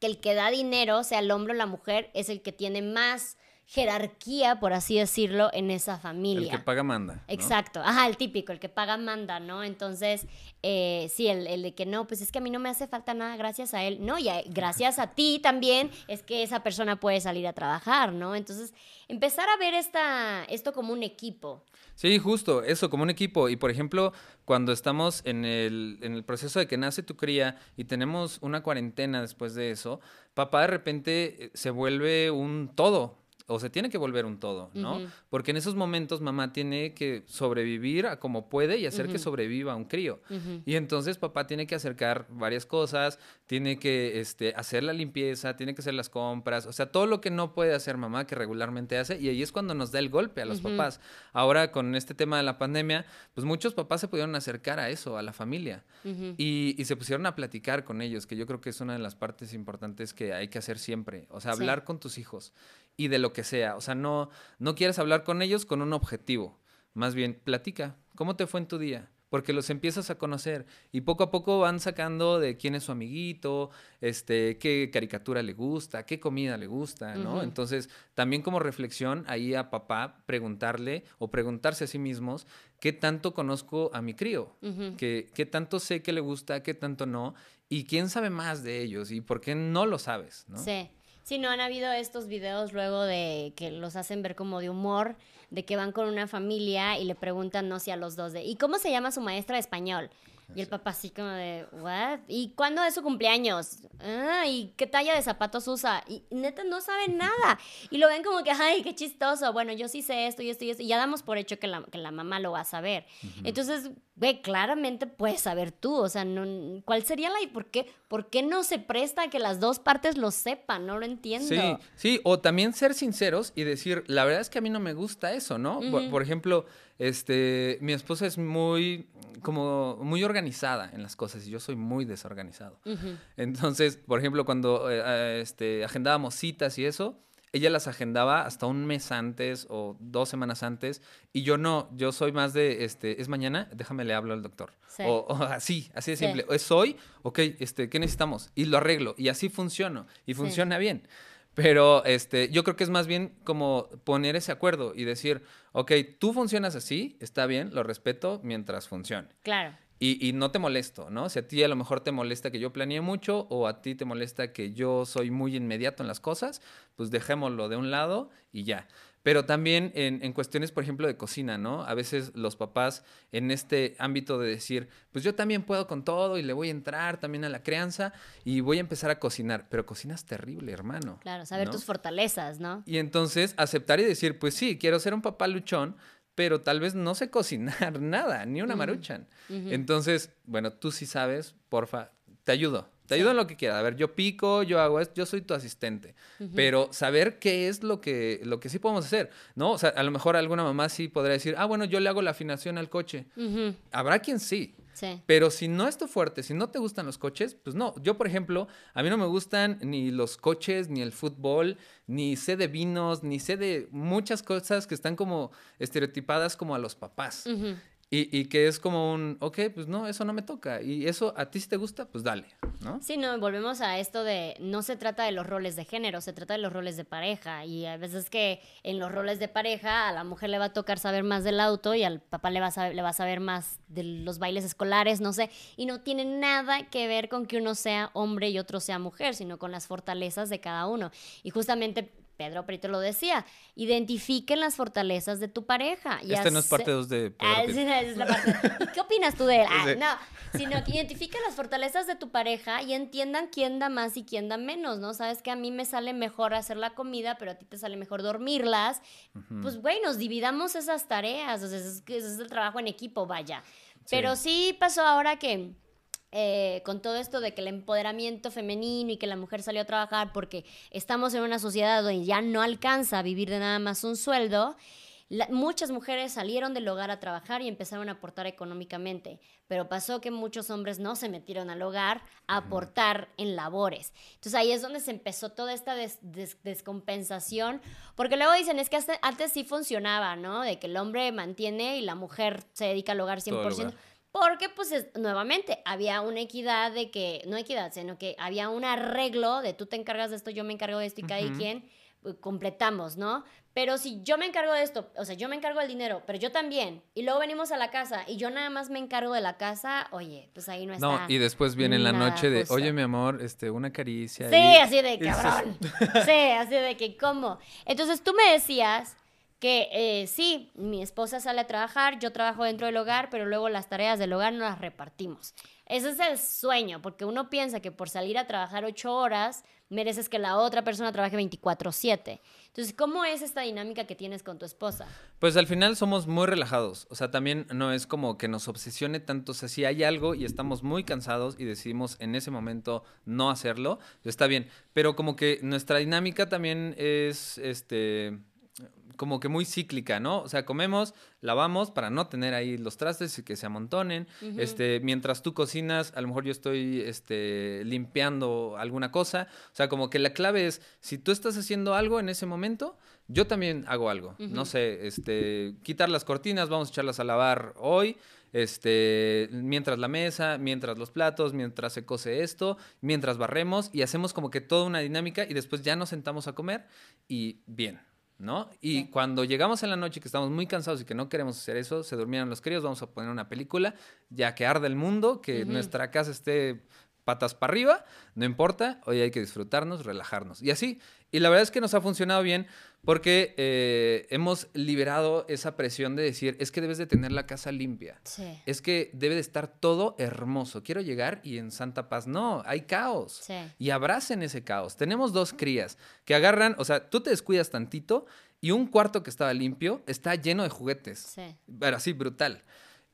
que el que da dinero, sea el hombre o la mujer, es el que tiene más jerarquía, por así decirlo, en esa familia. El que paga manda. ¿no? Exacto, ajá, el típico, el que paga manda, ¿no? Entonces, eh, sí, el, el de que no, pues es que a mí no me hace falta nada gracias a él, no, y a- gracias a ti también es que esa persona puede salir a trabajar, ¿no? Entonces, empezar a ver esta, esto como un equipo. Sí, justo, eso, como un equipo. Y por ejemplo, cuando estamos en el, en el proceso de que nace tu cría y tenemos una cuarentena después de eso, papá de repente eh, se vuelve un todo. O se tiene que volver un todo, ¿no? Porque en esos momentos mamá tiene que sobrevivir a como puede y hacer que sobreviva un crío. Y entonces papá tiene que acercar varias cosas, tiene que este, hacer la limpieza, tiene que hacer las compras, o sea, todo lo que no puede hacer mamá que regularmente hace y ahí es cuando nos da el golpe a los papás. Ahora con este tema de la pandemia, pues muchos papás se pudieron acercar a eso, a la familia y, y se pusieron a platicar con ellos, que yo creo que es una de las partes importantes que hay que hacer siempre, o sea, Sí. hablar con tus hijos y de lo que sea, o sea, no, no quieres hablar con ellos con un objetivo, más bien platica, ¿cómo te fue en tu día? Porque los empiezas a conocer y poco a poco van sacando de quién es su amiguito, este, qué caricatura le gusta, qué comida le gusta, ¿no? Entonces, también como reflexión ahí a papá preguntarle o preguntarse a sí mismos qué tanto conozco a mi crío, qué, qué tanto sé que le gusta, qué tanto no, y quién sabe más de ellos y por qué no lo sabes, ¿no? Sí. Sí, no han habido estos videos luego de que los hacen ver como de humor, de que van con una familia y le preguntan, no sé, a los dos de, ¿y cómo se llama su maestra de español? Y el papá así como de, ¿what? ¿Y cuándo es su cumpleaños? Ah, ¿y qué talla de zapatos usa? Y neta no saben nada. Y lo ven como que, ay, qué chistoso. Bueno, yo sí sé esto y esto y esto. Y ya damos por hecho que la, que la mamá lo va a saber. Entonces, güey, claramente puedes saber tú. O sea, no, ¿cuál sería la... y ¿Por qué, ¿Por qué no se presta a que las dos partes lo sepan? No lo entiendo. Sí, sí, o también ser sinceros y decir, la verdad es que a mí no me gusta eso, ¿no? Por- por, ejemplo, este, mi esposa es muy, como, muy organizada en las cosas y yo soy muy desorganizado. Entonces, por ejemplo, cuando eh, este, agendábamos citas y eso, ella las agendaba hasta un mes antes o dos semanas antes y yo no, yo soy más de, este, es mañana, déjame le hablo al doctor. Sí. O, o así, así de Sí. simple. Es hoy, ok, este, ¿qué necesitamos? Y lo arreglo y así funciono y funciona bien. Pero este, yo creo que es más bien como poner ese acuerdo y decir, ok, tú funcionas así, está bien, lo respeto mientras funcione. Claro. Y, y no te molesto, ¿no? Si a ti a lo mejor te molesta que yo planeé mucho o a ti te molesta que yo soy muy inmediato en las cosas, pues dejémoslo de un lado y ya. Pero también en, en cuestiones, por ejemplo, de cocina, ¿no? A veces los papás en este ámbito de decir, pues yo también puedo con todo y le voy a entrar también a la crianza y voy a empezar a cocinar. Pero cocinas terrible, hermano. Claro, saber ¿no? tus fortalezas, ¿no? Y entonces aceptar y decir, pues sí, quiero ser un papá luchón, pero tal vez no sé [laughs] cocinar nada, ni una maruchan. Entonces, bueno, tú sí sabes, porfa, te ayudo. Te ayudo en lo que quieras. A ver, yo pico, yo hago esto, yo soy tu asistente. Pero saber qué es lo que, lo que sí podemos hacer, ¿no? O sea, a lo mejor alguna mamá sí podría decir, ah, bueno, yo le hago la afinación al coche. Habrá quien sí. Sí. Pero si no es tu fuerte, si no te gustan los coches, pues no. Yo, por ejemplo, a mí no me gustan ni los coches, ni el fútbol, ni sé de vinos, ni sé de muchas cosas que están como estereotipadas como a los papás. Y, y que es como un, ok, pues no, eso no me toca. Y eso a ti si te gusta, pues dale, ¿no? Sí, no, volvemos a esto de no se trata de los roles de género, se trata de los roles de pareja. Y a veces que en los roles de pareja a la mujer le va a tocar saber más del auto y al papá le va a saber, le va a saber más de los bailes escolares, no sé. Y no tiene nada que ver con que uno sea hombre y otro sea mujer, sino con las fortalezas de cada uno. Y justamente Pedro Prieto lo decía, identifiquen las fortalezas de tu pareja. y Este no es parte 2 de Pedro Ah, Prieto. sí, no, esa es la parte. ¿Y qué opinas tú de él? [laughs] Ah, no, sino que identifica las fortalezas de tu pareja y entiendan quién da más y quién da menos, ¿no? Sabes que a mí me sale mejor hacer la comida, pero a ti te sale mejor dormirlas. Pues, güey, nos dividamos esas tareas. O sea, es, que ese es el trabajo en equipo, vaya. Pero sí pasó ahora que eh, con todo esto de que el empoderamiento femenino y que la mujer salió a trabajar porque estamos en una sociedad donde ya no alcanza a vivir de nada más un sueldo, La- muchas mujeres salieron del hogar a trabajar y empezaron a aportar económicamente, pero pasó que muchos hombres no se metieron al hogar a aportar en labores. Entonces ahí es donde se empezó toda esta des- des- descompensación, porque luego dicen, es que hasta- antes sí funcionaba, ¿no? De que el hombre mantiene y la mujer se dedica al hogar 100%. Porque, pues, es- nuevamente, había una equidad de que, no equidad, sino que había un arreglo de tú te encargas de esto, yo me encargo de esto y cada quien pues, completamos, ¿no? Pero si yo me encargo de esto, o sea, yo me encargo del dinero, pero yo también, y luego venimos a la casa y yo nada más me encargo de la casa, oye, pues ahí no está. No, y después viene en la noche de, justo. oye, mi amor, este, una caricia. Sí, y- así de [laughs] cabrón. Sí, así de que, ¿cómo? Entonces tú me decías que eh, sí, mi esposa sale a trabajar, yo trabajo dentro del hogar, pero luego las tareas del hogar no las repartimos. Ese es el sueño, porque uno piensa que por salir a trabajar ocho horas, mereces que la otra persona trabaje 24/7. Entonces, ¿cómo es esta dinámica que tienes con tu esposa? Pues al final somos muy relajados. O sea, también no es como que nos obsesione tanto. Si hay algo y estamos muy cansados y decidimos en ese momento no hacerlo, está bien. Pero como que nuestra dinámica también es este como que muy cíclica, ¿no? O sea, comemos, lavamos para no tener ahí los trastes y que se amontonen. Este, mientras tú cocinas, a lo mejor yo estoy este, limpiando alguna cosa. O sea, como que la clave es, si tú estás haciendo algo en ese momento, yo también hago algo. No sé, este, quitar las cortinas, vamos a echarlas a lavar hoy. Este, mientras la mesa, mientras los platos, mientras se cose esto, mientras barremos y hacemos como que toda una dinámica y después ya nos sentamos a comer y bien, ¿no? Y cuando llegamos en la noche que estamos muy cansados y que no queremos hacer eso, se durmieron los críos, vamos a poner una película, ya que arde el mundo, que nuestra casa esté patas para arriba, no importa, hoy hay que disfrutarnos, relajarnos. Y así, y la verdad es que nos ha funcionado bien porque eh, hemos liberado esa presión de decir, es que debes de tener la casa limpia. Sí. Es que debe de estar todo hermoso. Quiero llegar y en Santa Paz no, hay caos. Sí. Y abracen ese caos. Tenemos dos crías que agarran, o sea, tú te descuidas tantito y un cuarto que estaba limpio está lleno de juguetes. Sí. Pero así, brutal.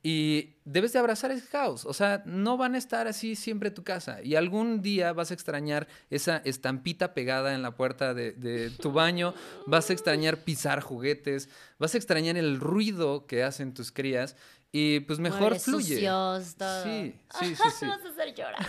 Y debes de abrazar ese caos. O sea, no van a estar así siempre tu casa. Y algún día vas a extrañar esa estampita pegada en la puerta de, de tu baño. Vas a extrañar pisar juguetes. Vas a extrañar el ruido que hacen tus crías. Y pues mejor Muebles fluye. sucios, todo. Sí, [laughs] sí, sí, sí. Vas a hacer llorar.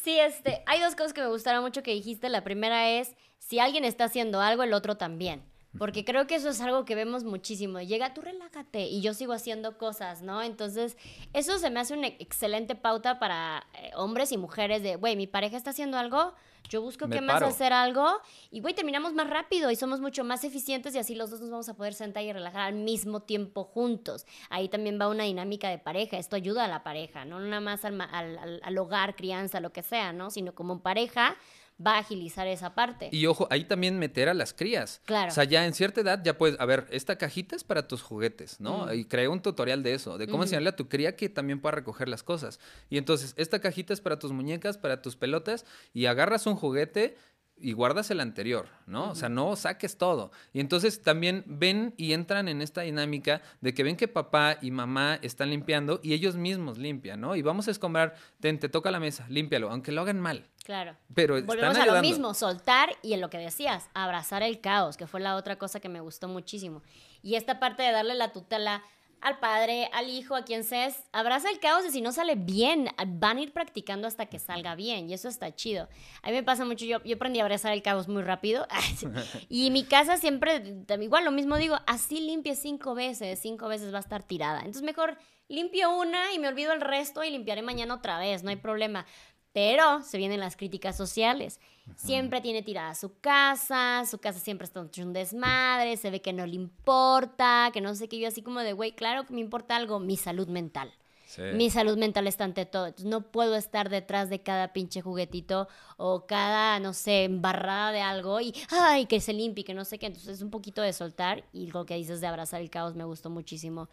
sí, este, hay dos cosas que me gustaron mucho que dijiste. La primera es, si alguien está haciendo algo, el otro también. Porque creo que eso es algo que vemos muchísimo. Llega, tú relájate y yo sigo haciendo cosas, ¿no? Entonces, eso se me hace una excelente pauta para eh, hombres y mujeres de, güey, mi pareja está haciendo algo, yo busco Me que más hacer algo y, güey, terminamos más rápido y somos mucho más eficientes y así los dos nos vamos a poder sentar y relajar al mismo tiempo juntos. Ahí también va una dinámica de pareja. Esto ayuda a la pareja, no nada más al- al- al hogar, crianza, lo que sea, ¿no? Sino como pareja va a agilizar esa parte. Y ojo, ahí también meter a las crías. Claro. O sea, ya en cierta edad ya puedes, a ver, esta cajita es para tus juguetes, ¿no? Y creé un tutorial de eso, de cómo enseñarle a tu cría que también pueda recoger las cosas. Y entonces, esta cajita es para tus muñecas, para tus pelotas, y agarras un juguete y guardas el anterior, ¿no? O sea, no saques todo. Y entonces también ven y entran en esta dinámica de que ven que papá y mamá están limpiando y ellos mismos limpian, ¿no? Y vamos a escombrar, ten, te toca la mesa, límpialo, aunque lo hagan mal. Claro. Pero Volvemos a lo mismo, soltar y en lo que decías, abrazar el caos, que fue la otra cosa que me gustó muchísimo. Y esta parte de darle la tutela al padre, al hijo, a quien sea, es, abraza el caos y si no sale bien, van a ir practicando hasta que salga bien y eso está chido. A mí me pasa mucho, yo, yo aprendí a abrazar el caos muy rápido [laughs] y mi casa siempre, igual lo mismo digo, así limpie cinco veces, cinco veces va a estar tirada. Entonces mejor limpio una y me olvido el resto y limpiaré mañana otra vez, no hay problema. Pero se vienen las críticas sociales. Siempre tiene tirada su casa, su casa siempre está un desmadre, se ve que no le importa, que no sé qué. Yo así como de, güey, claro que me importa algo, mi salud mental. Sí. Mi salud mental está ante todo. Entonces no puedo estar detrás de cada pinche juguetito o cada, no sé, embarrada de algo y, ay, que se limpie, que no sé qué. Entonces es un poquito de soltar y lo que dices de abrazar el caos me gustó muchísimo.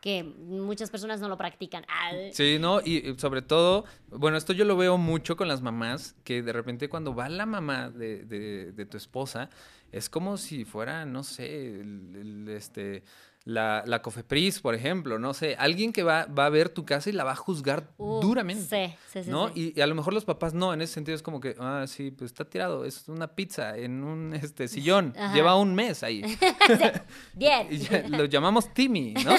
Que muchas personas no lo practican. Sí, no, y sobre todo, bueno, esto yo lo veo mucho con las mamás, que de repente cuando va la mamá de, de- tu esposa, es como si fuera, no sé, el, este, la, la Cofepris, por ejemplo, no sé, alguien que va, va a ver tu casa y la va a juzgar Uh, duramente. sí, sí, sí, ¿no? sí. Y, y a lo mejor los papás no, en ese sentido es como que, ah, sí, pues está tirado, es una pizza en un este, [laughs] sillón, Ajá. lleva un mes ahí. [laughs] Bien. [laughs] Lo llamamos Timmy, ¿no?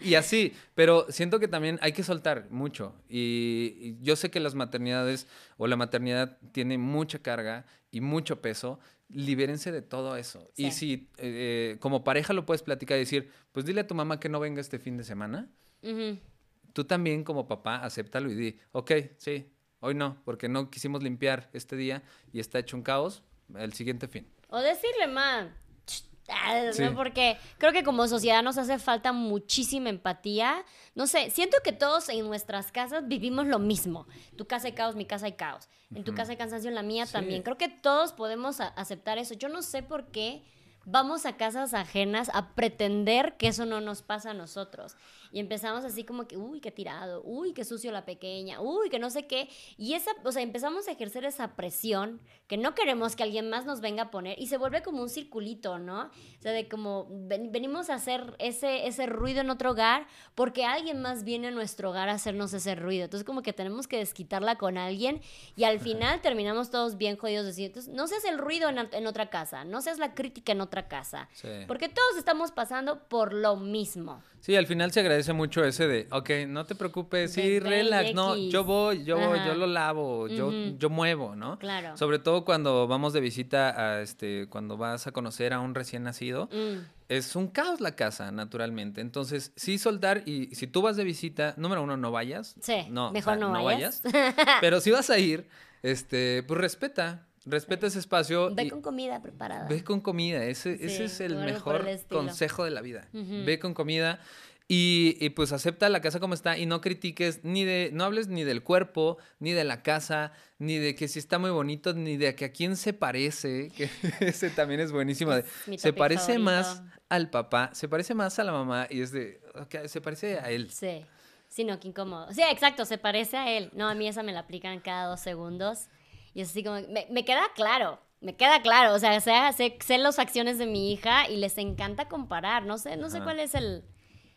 y así, pero siento que también hay que soltar mucho. Y, y yo sé que las maternidades o la maternidad tiene mucha carga y mucho peso. Libérense de todo eso. Y si eh, como pareja lo puedes platicar y decir, pues dile a tu mamá que no venga este fin de semana, tú también como papá acéptalo y di, ok, sí, hoy no, porque no quisimos limpiar este día y está hecho un caos, el siguiente fin. O decirle, ma. Ah. Porque creo que como sociedad nos hace falta muchísima empatía. No sé, siento que todos en nuestras casas vivimos lo mismo. Tu casa hay caos, mi casa hay caos. En tu casa hay cansancio, en la mía Sí. también. Creo que todos podemos aceptar eso. Yo no sé por qué vamos a casas ajenas a pretender que eso no nos pasa a nosotros. Y empezamos así como que, uy, qué tirado, uy, qué sucio la pequeña, uy, que no sé qué. Y esa, o sea, empezamos a ejercer esa presión que no queremos que alguien más nos venga a poner y se vuelve como un circulito, ¿no? O sea, de como ven- venimos a hacer ese, ese ruido en otro hogar porque alguien más viene a nuestro hogar a hacernos ese ruido. Entonces como que tenemos que desquitarla con alguien y al final terminamos todos bien jodidos. de decir, Entonces, no seas el ruido en, en otra casa, no seas la crítica en otra casa. Sí. Porque todos estamos pasando por lo mismo. Sí, al final se agradece mucho ese de, ok, no te preocupes, sí, relax, no, yo voy, yo voy, yo lo lavo, yo, yo muevo, ¿no? Claro. Sobre todo cuando vamos de visita a este, cuando vas a conocer a un recién nacido, Mm. es un caos la casa, naturalmente. Entonces, sí soltar y si tú vas de visita, número uno, no vayas. Sí, no, o mejor sea, no vayas. Pero si vas a ir, este, pues respeta, respeta ese espacio. Ve y- con comida preparada. Ve con comida, ese, es el mejor el consejo de la vida. Ve con comida y, y, pues acepta la casa como está y no critiques ni de, no hables ni del cuerpo, ni de la casa, ni de que si está muy bonito, ni de que a quién se parece, que [laughs] ese también es buenísimo. Es se parece más al papá, se parece más a la mamá y es de, ok, se parece a él. Sí. Sí, no, qué incómodo. Sí, exacto, se parece a él. No, a mí esa me la aplican cada dos segundos. Y es así como, me, me queda claro, me queda claro. O sea, sé, sé, sé las acciones de mi hija y les encanta comparar. No sé, no sé cuál es el,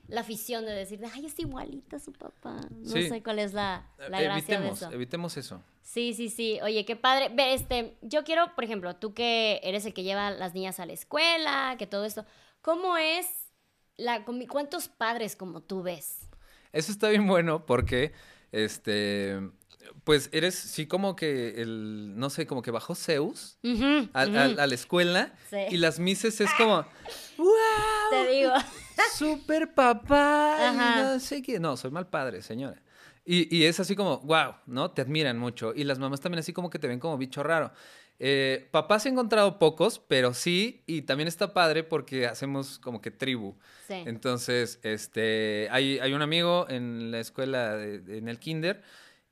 la afición de decir, ay, es igualita su papá. No Sí. sé cuál es la, la gracia de evitemos, eso. evitemos eso. Sí, sí, sí. Oye, qué padre. Ve, este, yo quiero, por ejemplo, tú que eres el que lleva a las niñas a la escuela, que todo esto, ¿cómo es la cuántos padres como tú ves? Eso está bien bueno porque, este, pues eres, sí, como que el, no sé, como que bajó Zeus a, ujú. a- a la escuela Sí. y las mises es como, ¡wow! Te digo. [laughs] ¡Super papá! Ajá. No sé qué. No, soy mal padre, señora. Y, y es así como, wow, ¿no? Te admiran mucho. Y las mamás también así como que te ven como bicho raro. Eh, papás he encontrado pocos, pero sí, y también está padre porque hacemos como que tribu. Sí. Entonces, este, hay, hay un amigo en la escuela, de- en el kinder,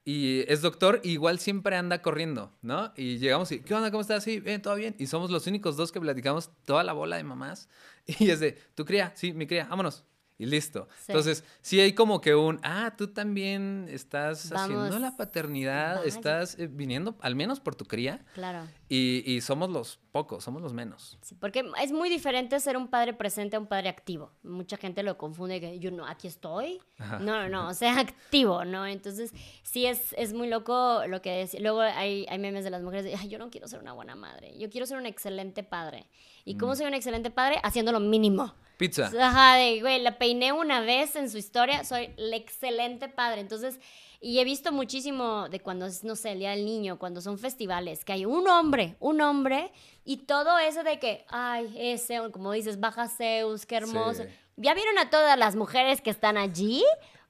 y es doctor, igual siempre anda corriendo, ¿no? Y llegamos y, ¿qué onda? ¿Cómo estás? Sí, bien, todo bien. Y somos los únicos dos que platicamos toda la bola de mamás. [laughs] Y es de, ¿tu cría? Sí, mi cría, vámonos. Y listo. Sí. Entonces, sí hay como que un, ah, tú también estás haciendo la paternidad, Vaya. estás eh, viniendo al menos por tu cría, Claro. y, y somos los pocos, somos los menos. Sí, porque es muy diferente ser un padre presente a un padre activo. Mucha gente lo confunde que yo no, aquí estoy. Ajá. No, no, no, o sea, [laughs] activo, ¿no? Entonces, sí es, es muy loco lo que decía. Luego hay, hay memes de las mujeres de, "Ay, yo no quiero ser una buena madre, yo quiero ser un excelente padre. ¿Y Mm. cómo soy un excelente padre? Haciendo lo mínimo. Pizza. Ajá, de, güey, la peiné una vez en su historia, soy el excelente padre. Entonces, y he visto muchísimo de cuando es, no sé, el Día del Niño, cuando son festivales, que hay un hombre, un hombre, y todo eso de que, ay, ese, como dices, baja Zeus, qué hermoso. Sí. ¿Ya vieron a todas las mujeres que están allí?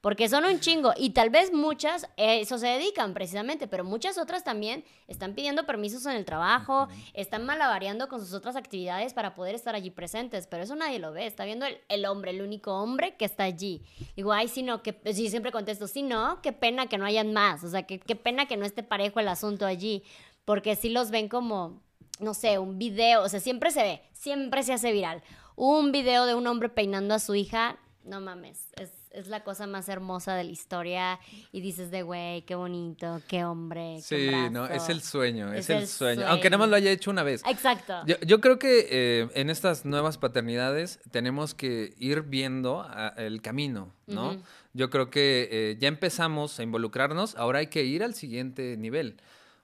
Porque son un chingo. Y tal vez muchas, eh, eso se dedican precisamente, pero muchas otras también están pidiendo permisos en el trabajo, están malabareando con sus otras actividades para poder estar allí presentes. Pero eso nadie lo ve. Está viendo el, el hombre, el único hombre que está allí. Digo, ay, si no, que sí, siempre contesto, si no, qué pena que no hayan más. O sea, que, qué pena que no esté parejo el asunto allí. Porque sí los ven como, no sé, un video. O sea, siempre se ve, siempre se hace viral. Un video de un hombre peinando a su hija, no mames, es, es la cosa más hermosa de la historia y dices de, güey, qué bonito, qué hombre. Sí, qué no, brazo". es el sueño, es, Es el, el sueño. Aunque nada más lo haya hecho una vez. Exacto. Yo, yo creo que eh, en estas nuevas paternidades tenemos que ir viendo a- el camino, ¿no? Yo creo que eh, ya empezamos a involucrarnos, ahora hay que ir al siguiente nivel.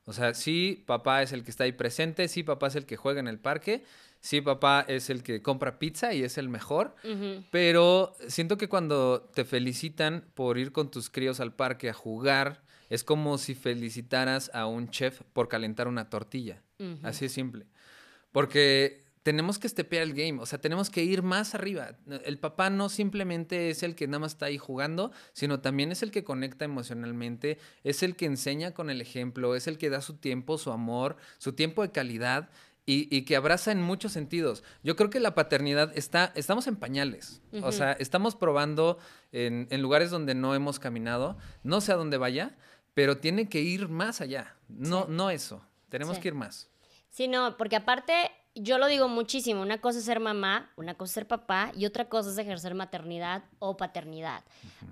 O sea, sí, papá es el que está ahí presente, sí, papá es el que juega en el parque, sí, papá es el que compra pizza y es el mejor, pero siento que cuando te felicitan por ir con tus críos al parque a jugar, es como si felicitaras a un chef por calentar una tortilla. Así es simple. Porque tenemos que estepear el game, o sea, tenemos que ir más arriba. El papá no simplemente es el que nada más está ahí jugando, sino también es el que conecta emocionalmente, es el que enseña con el ejemplo, es el que da su tiempo, su amor, su tiempo de calidad y, y que abraza en muchos sentidos. Yo creo que la paternidad está, estamos en pañales, o sea, estamos probando en, en lugares donde no hemos caminado, no sé a dónde vaya, pero tiene que ir más allá, no, no eso, tenemos Sí. que ir más. Sí, no, porque aparte, yo lo digo muchísimo, una cosa es ser mamá, una cosa es ser papá y otra cosa es ejercer maternidad o paternidad.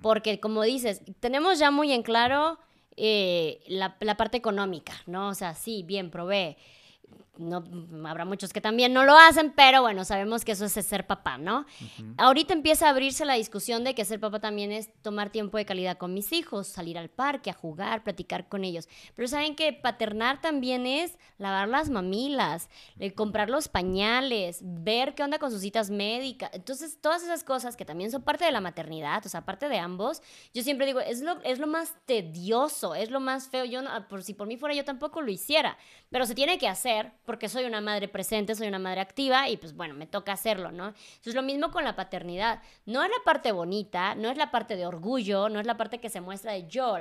Porque como dices, tenemos ya muy en claro eh, la, la parte económica, ¿no? O sea, sí, bien, provee. No, habrá muchos que también no lo hacen, pero bueno, sabemos que eso es ser papá, ¿no? Ahorita empieza a abrirse la discusión de que ser papá también es tomar tiempo de calidad con mis hijos, salir al parque, a jugar, platicar con ellos. Pero saben que paternar también es lavar las mamilas, eh, comprar los pañales, ver qué onda con sus citas médicas. Entonces, todas esas cosas que también son parte de la maternidad, o sea, parte de ambos, yo siempre digo, es lo, es lo más tedioso, es lo más feo. Yo, no- por si por mí fuera, yo tampoco lo hiciera, pero se tiene que hacer porque soy una madre presente, soy una madre activa y pues bueno, me toca hacerlo, ¿no? Entonces, lo mismo con la paternidad. No es la parte bonita, no es la parte de orgullo, no es la parte que se muestra de yo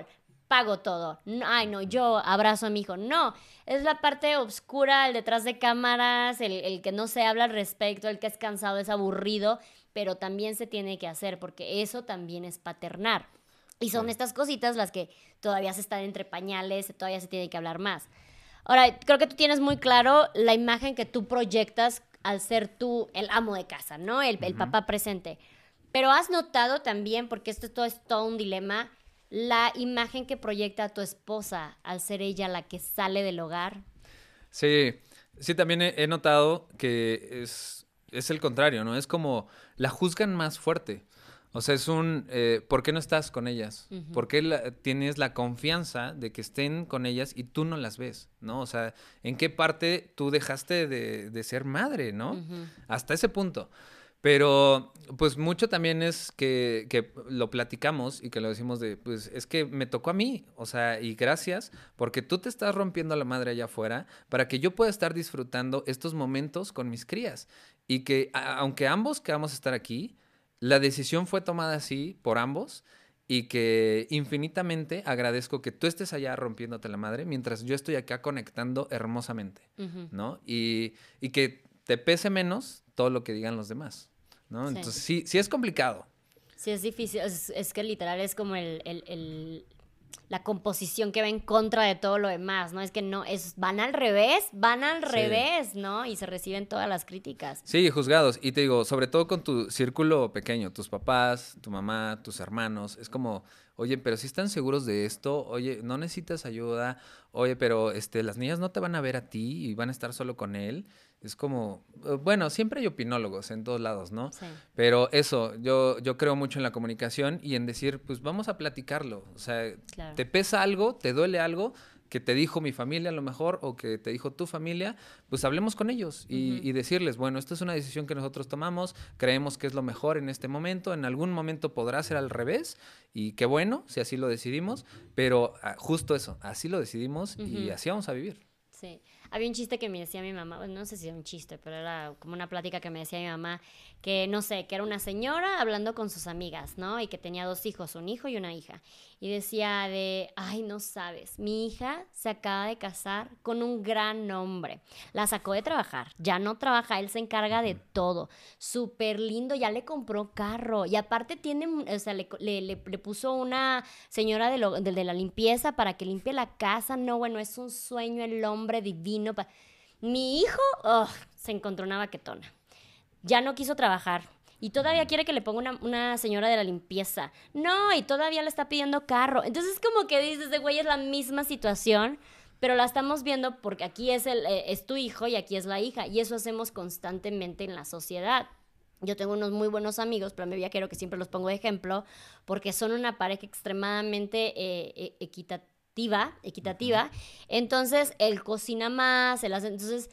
pago todo. No, ay, no, yo abrazo a mi hijo. No, es la parte oscura, el detrás de cámaras, el, el que no se habla al respecto, el que es cansado, es aburrido, pero también se tiene que hacer porque eso también es paternar. Y son estas cositas las que todavía se están entre pañales, todavía se tiene que hablar más. Ahora, creo que tú tienes muy claro la imagen que tú proyectas al ser tú el amo de casa, ¿no? El, el papá presente. Pero has notado también, porque esto todo es todo un dilema, la imagen que proyecta tu esposa al ser ella la que sale del hogar. Sí, sí, también he, he notado que es, es el contrario, ¿no? Es como la juzgan más fuerte. O sea, es un, eh, ¿por qué no estás con ellas? ¿Por qué la- tienes la confianza de que estén con ellas y tú no las ves, ¿no? O sea, ¿en qué parte tú dejaste de, de ser madre, ¿no? Hasta ese punto. Pero, pues mucho también es que, que lo platicamos y que lo decimos de, pues es que me tocó a mí, o sea, y gracias, porque tú te estás rompiendo la madre allá afuera para que yo pueda estar disfrutando estos momentos con mis crías. Y que a- aunque ambos queramos estar aquí, la decisión fue tomada así por ambos y que infinitamente agradezco que tú estés allá rompiéndote la madre mientras yo estoy acá conectando hermosamente, ¿no? Y, y que te pese menos todo lo que digan los demás, ¿no? Sí. Entonces sí, sí es complicado. Sí, es difícil. Es, es que literal es como el, el- el- la composición que va en contra de todo lo demás, ¿no? Es que no, es, van al revés, van al Sí. revés, ¿no? Y se reciben todas las críticas. Sí, juzgados. Y te digo, sobre todo con tu círculo pequeño, tus papás, tu mamá, tus hermanos. Es como, oye, pero si están seguros de esto, oye, no necesitas ayuda, oye, pero este, las niñas no te van a ver a ti y van a estar solo con él. Es como, eh, bueno, siempre hay opinólogos en todos lados, ¿no? Sí. Pero eso, yo, yo creo mucho en la comunicación y en decir, pues vamos a platicarlo. O sea, Claro. te pesa algo, te duele algo que te dijo mi familia a lo mejor o que te dijo tu familia, pues hablemos con ellos y, y decirles, bueno, esta es una decisión que nosotros tomamos, creemos que es lo mejor en este momento, en algún momento podrá ser al revés y qué bueno si así lo decidimos, pero ah, justo eso, así lo decidimos y así vamos a vivir. Sí. Había un chiste que me decía mi mamá, no sé si era un chiste, pero era como una plática que me decía mi mamá, que no sé, que era una señora hablando con sus amigas, ¿no? Y que tenía dos hijos, un hijo y una hija. Y decía de, ay, no sabes, mi hija se acaba de casar con un gran hombre. La sacó de trabajar, ya no trabaja, él se encarga de todo. Súper lindo, ya le compró carro. Y aparte tiene, o sea, le, le- le- le puso una señora de, lo- de- de la limpieza para que limpie la casa. No, bueno, es un sueño el hombre divino. Pa- Mi hijo ugh, se encontró una baquetona. Ya no quiso trabajar. y todavía quiere que le ponga una, una señora de la limpieza. No, y todavía le está pidiendo carro. Entonces, como que dices, de güey, es la misma situación, pero la estamos viendo porque aquí es, el, eh, es tu hijo y aquí es la hija, y eso hacemos constantemente en la sociedad. Yo tengo unos muy buenos amigos, pero me quiero que siempre los pongo de ejemplo, porque son una pareja extremadamente eh, eh, equitativa, equitativa. Entonces, él cocina más, él hace, entonces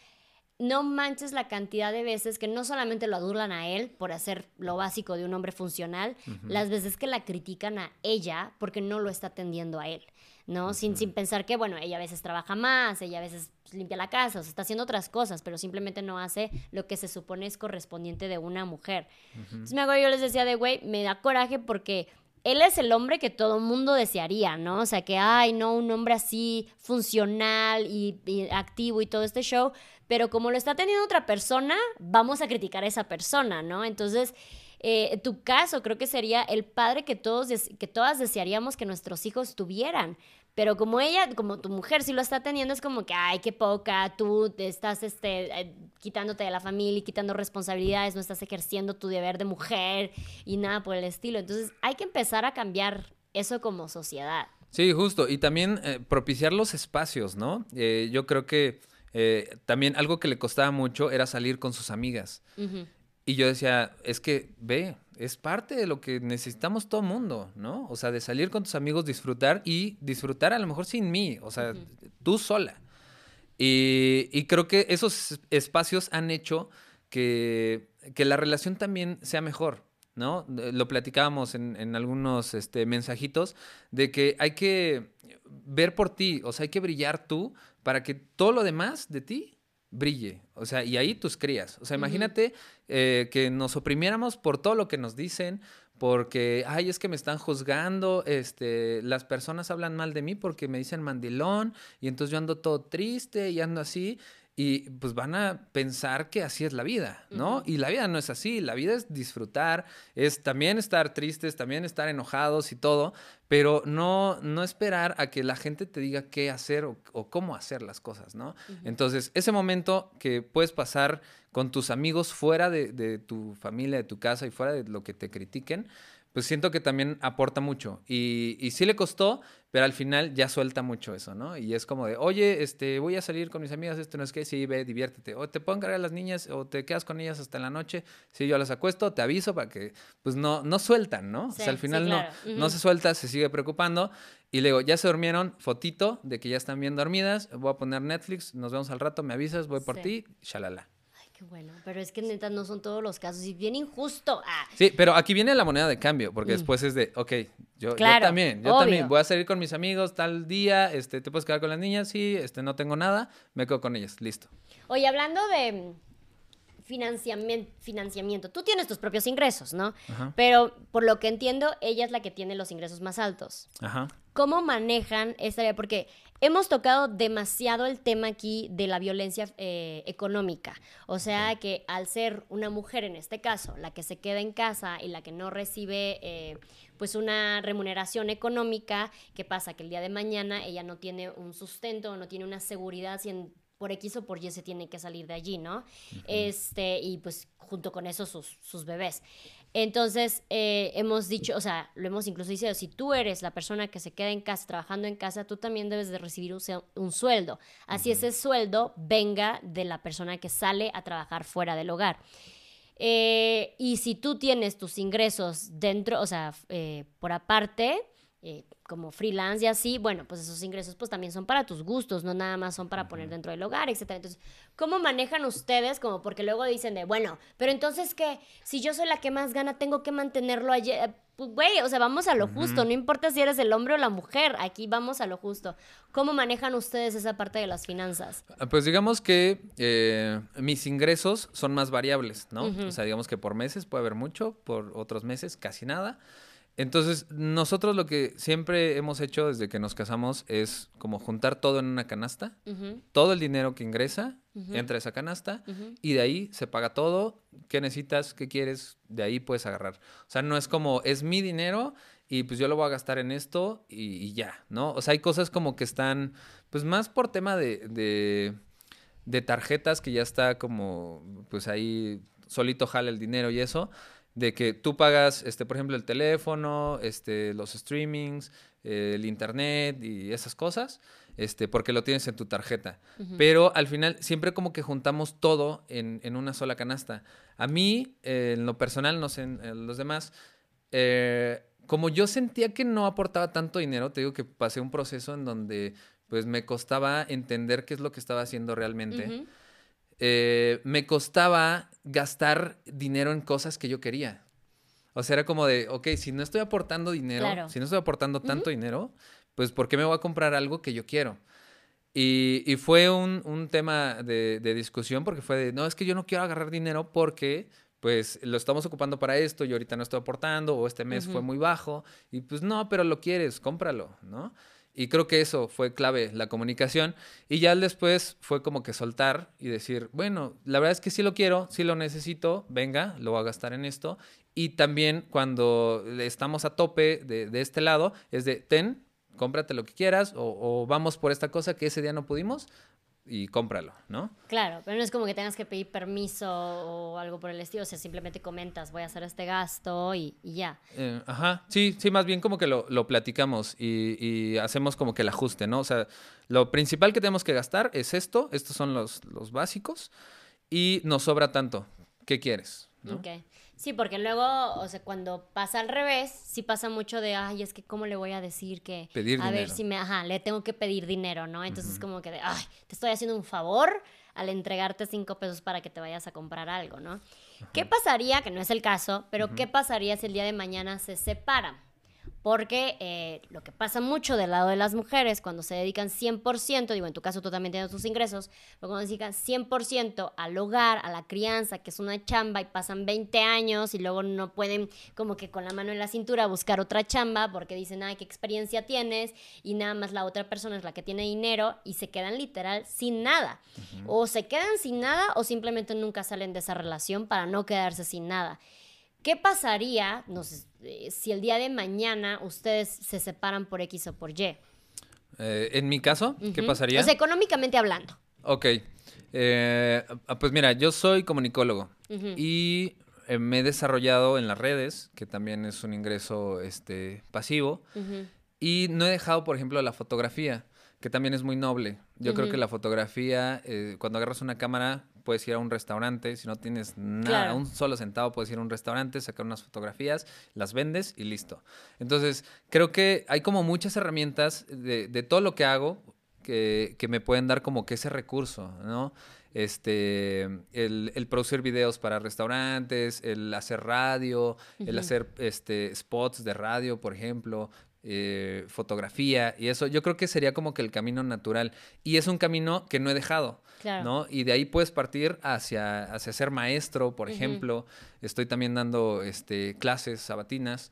no manches la cantidad de veces que no solamente lo adulan a él por hacer lo básico de un hombre funcional, las veces que la critican a ella porque no lo está atendiendo a él, ¿no? sin, sin pensar que, bueno, ella a veces trabaja más, ella a veces limpia la casa, o sea, está haciendo otras cosas, pero simplemente no hace lo que se supone es correspondiente de una mujer. Entonces me acuerdo, yo les decía de, güey, me da coraje porque él es el hombre que todo mundo desearía, ¿no? O sea, que, ay, no, un hombre así funcional y, activo y todo este show, pero como lo está teniendo otra persona, vamos a criticar a esa persona, ¿no? Entonces, eh, tu caso creo que sería el padre que, todos que todas desearíamos que nuestros hijos tuvieran, pero como ella, como tu mujer sí lo está teniendo, es como que, ay, qué poca, tú te estás este, eh, quitándote de la familia y quitando responsabilidades, no estás ejerciendo tu deber de mujer y nada por el estilo. Entonces hay que empezar a cambiar eso como sociedad. Sí, justo. Y también eh, propiciar los espacios, ¿no? Eh, yo creo que también algo que le costaba mucho era salir con sus amigas. Y yo decía, es que ve, es parte de lo que necesitamos todo mundo, ¿no? O sea, de salir con tus amigos, disfrutar y disfrutar a lo mejor sin mí, o sea, tú sola. Y, creo que esos espacios han hecho que, la relación también sea mejor, ¿no? Lo platicábamos en, en algunos este, mensajitos de que hay que ver por ti, o sea, hay que brillar tú para que todo lo demás de ti brille. O sea, y ahí tus crías. O sea, imagínate eh, que nos oprimiéramos por todo lo que nos dicen, porque, ay, es que me están juzgando, este, las personas hablan mal de mí porque me dicen mandilón, y entonces yo ando todo triste y ando así y pues van a pensar que así es la vida, ¿no? Y la vida no es así, la vida es disfrutar, es también estar tristes, también estar enojados y todo, pero no, no esperar a que la gente te diga qué hacer o, cómo hacer las cosas, ¿no? Entonces, ese momento que puedes pasar con tus amigos fuera de, de tu familia, de tu casa y fuera de lo que te critiquen, pues siento que también aporta mucho. Y, y, sí le costó, pero al final ya suelta mucho eso, ¿no? Y es como de, oye, este, voy a salir con mis amigas, esto no es que, sí, ve, diviértete. O te puedo encargar a las niñas, o te quedas con ellas hasta la noche. Si yo las acuesto, te aviso para que, pues no, no sueltan, ¿no? o sea, al final no, no se suelta, se sigue preocupando. Y luego, ya se durmieron, fotito de que ya están bien dormidas, voy a poner Netflix, nos vemos al rato, me avisas, voy por ti, shalala. Qué bueno, pero es que neta no son todos los casos y bien injusto. Ah. Sí, pero aquí viene la moneda de cambio, porque mm. después es de, ok, yo, también, yo también voy a salir con mis amigos tal día, este, ¿te puedes quedar con las niñas? Sí, este, no tengo nada, me quedo con ellas, listo. Oye, hablando de financiamiento, financiamiento, tú tienes tus propios ingresos, ¿no? Pero por lo que entiendo, ella es la que tiene los ingresos más altos. Ajá. ¿Cómo manejan esta área? Porque hemos tocado demasiado el tema aquí de la violencia eh, económica. O sea que al ser una mujer en este caso, la que se queda en casa y la que no recibe eh, pues una remuneración económica, ¿qué pasa? Que el día de mañana ella no tiene un sustento, no tiene una seguridad si por X o por Y se tiene que salir de allí, ¿no? Este, y pues junto con eso sus, sus bebés. Entonces, eh, hemos dicho, o sea, lo hemos incluso dicho, si tú eres la persona que se queda en casa, trabajando en casa, tú también debes de recibir un, sueldo. Así ese sueldo venga de la persona que sale a trabajar fuera del hogar. Eh, y si tú tienes tus ingresos dentro, o sea, eh, por aparte, eh, como freelance y así, bueno, pues esos ingresos pues también son para tus gustos, no nada más son para poner dentro del hogar, etc. Entonces, ¿cómo manejan ustedes? Como porque luego dicen de, bueno, pero entonces que si yo soy la que más gana, tengo que mantenerlo allí. Eh, pues, güey, o sea, vamos a lo justo, no importa si eres el hombre o la mujer, aquí vamos a lo justo. ¿Cómo manejan ustedes esa parte de las finanzas? Ah, pues digamos que eh, mis ingresos son más variables, ¿no? O sea, digamos que por meses puede haber mucho, por otros meses casi nada. Entonces, nosotros lo que siempre hemos hecho desde que nos casamos es como juntar todo en una canasta. Todo el dinero que ingresa entra a esa canasta y de ahí se paga todo. ¿Qué necesitas? ¿Qué quieres? De ahí puedes agarrar. O sea, no es como, es mi dinero y pues yo lo voy a gastar en esto y, ya, ¿no? O sea, hay cosas como que están, pues más por tema de, de, de tarjetas que ya está como, pues ahí solito jala el dinero y eso de que tú pagas, este, por ejemplo, el teléfono, este, los streamings, eh, el internet y esas cosas, este, porque lo tienes en tu tarjeta. Pero al final siempre como que juntamos todo en, en una sola canasta. A mí, eh, en lo personal, no sé, en, en los demás, eh, como yo sentía que no aportaba tanto dinero, te digo que pasé un proceso en donde pues me costaba entender qué es lo que estaba haciendo realmente. Eh, me costaba gastar dinero en cosas que yo quería. O sea, era como de, ok, si no estoy aportando dinero, Claro. si no estoy aportando tanto dinero, pues ¿por qué me voy a comprar algo que yo quiero? Y, y fue un, un tema de, de discusión porque fue de, no, es que yo no quiero agarrar dinero porque pues lo estamos ocupando para esto y ahorita no estoy aportando o este mes fue muy bajo y pues no, pero lo quieres, cómpralo, ¿no? Y creo que eso fue clave, la comunicación. Y ya después fue como que soltar y decir, bueno, la verdad es que sí lo quiero, sí lo necesito, venga, lo voy a gastar en esto. Y también cuando estamos a tope de, de este lado, es de, ten, cómprate lo que quieras o, o vamos por esta cosa que ese día no pudimos y cómpralo, ¿no? Claro, pero no es como que tengas que pedir permiso o algo por el estilo, o sea, simplemente comentas, voy a hacer este gasto y, y ya. Eh, ajá, sí, sí, más bien como que lo, lo platicamos y, y hacemos como que el ajuste, ¿no? O sea, lo principal que tenemos que gastar es esto, estos son los, los básicos y nos sobra tanto. ¿Qué quieres? ¿no? Ok. Sí, porque luego, o sea, cuando pasa al revés, sí pasa mucho de, ay, es que cómo le voy a decir que... Pedir a ver si me, ajá, le tengo que pedir dinero, ¿no? Entonces como que de, ay, te estoy haciendo un favor al entregarte cinco pesos para que te vayas a comprar algo, ¿no? ¿Qué pasaría, que no es el caso, pero qué pasaría si el día de mañana se separan? Porque eh, lo que pasa mucho del lado de las mujeres cuando se dedican 100%, digo, en tu caso tú también tienes tus ingresos, pero cuando se dedican 100% al hogar, a la crianza, que es una chamba y pasan 20 años y luego no pueden como que con la mano en la cintura buscar otra chamba porque dicen, ay, qué experiencia tienes y nada más la otra persona es la que tiene dinero y se quedan literal sin nada. O se quedan sin nada o simplemente nunca salen de esa relación para no quedarse sin nada. ¿Qué pasaría no sé, eh, si el día de mañana ustedes se separan por X o por Y? Eh, en mi caso, ¿qué pasaría? O sea, económicamente hablando. Ok. Eh, ah, pues mira, yo soy comunicólogo y eh, me he desarrollado en las redes, que también es un ingreso este, pasivo, y no he dejado, por ejemplo, la fotografía, que también es muy noble. Yo creo que la fotografía, cuando agarras una cámara, puedes ir a un restaurante, si no tienes nada, Claro. un solo centavo, puedes ir a un restaurante, sacar unas fotografías, las vendes y listo. Entonces, creo que hay como muchas herramientas de, de todo lo que hago que, que me pueden dar como que ese recurso, ¿no? Este, el, el producir videos para restaurantes, el hacer radio, el hacer este, spots de radio, por ejemplo, eh, fotografía y eso, yo creo que sería como que el camino natural. Y es un camino que no he dejado, Claro. ¿no? Y de ahí puedes partir hacia, hacia ser maestro, por ejemplo. Estoy también dando este, clases sabatinas.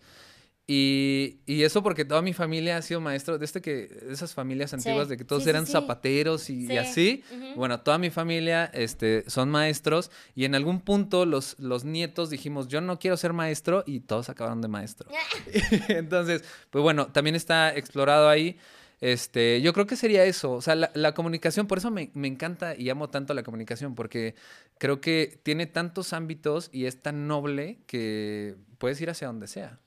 Y, y eso porque toda mi familia ha sido maestro, desde que esas familias antiguas de que todos Sí, eran sí. zapateros y, y Sí. así. Bueno, toda mi familia este, son maestros y en algún punto los, los nietos dijimos, yo no quiero ser maestro y todos acabaron de maestro. [laughs] [laughs] Entonces, pues bueno, también está explorado ahí. Este, yo creo que sería eso, o sea, la, la comunicación, por eso me, me encanta y amo tanto la comunicación, porque creo que tiene tantos ámbitos y es tan noble que puedes ir hacia donde sea.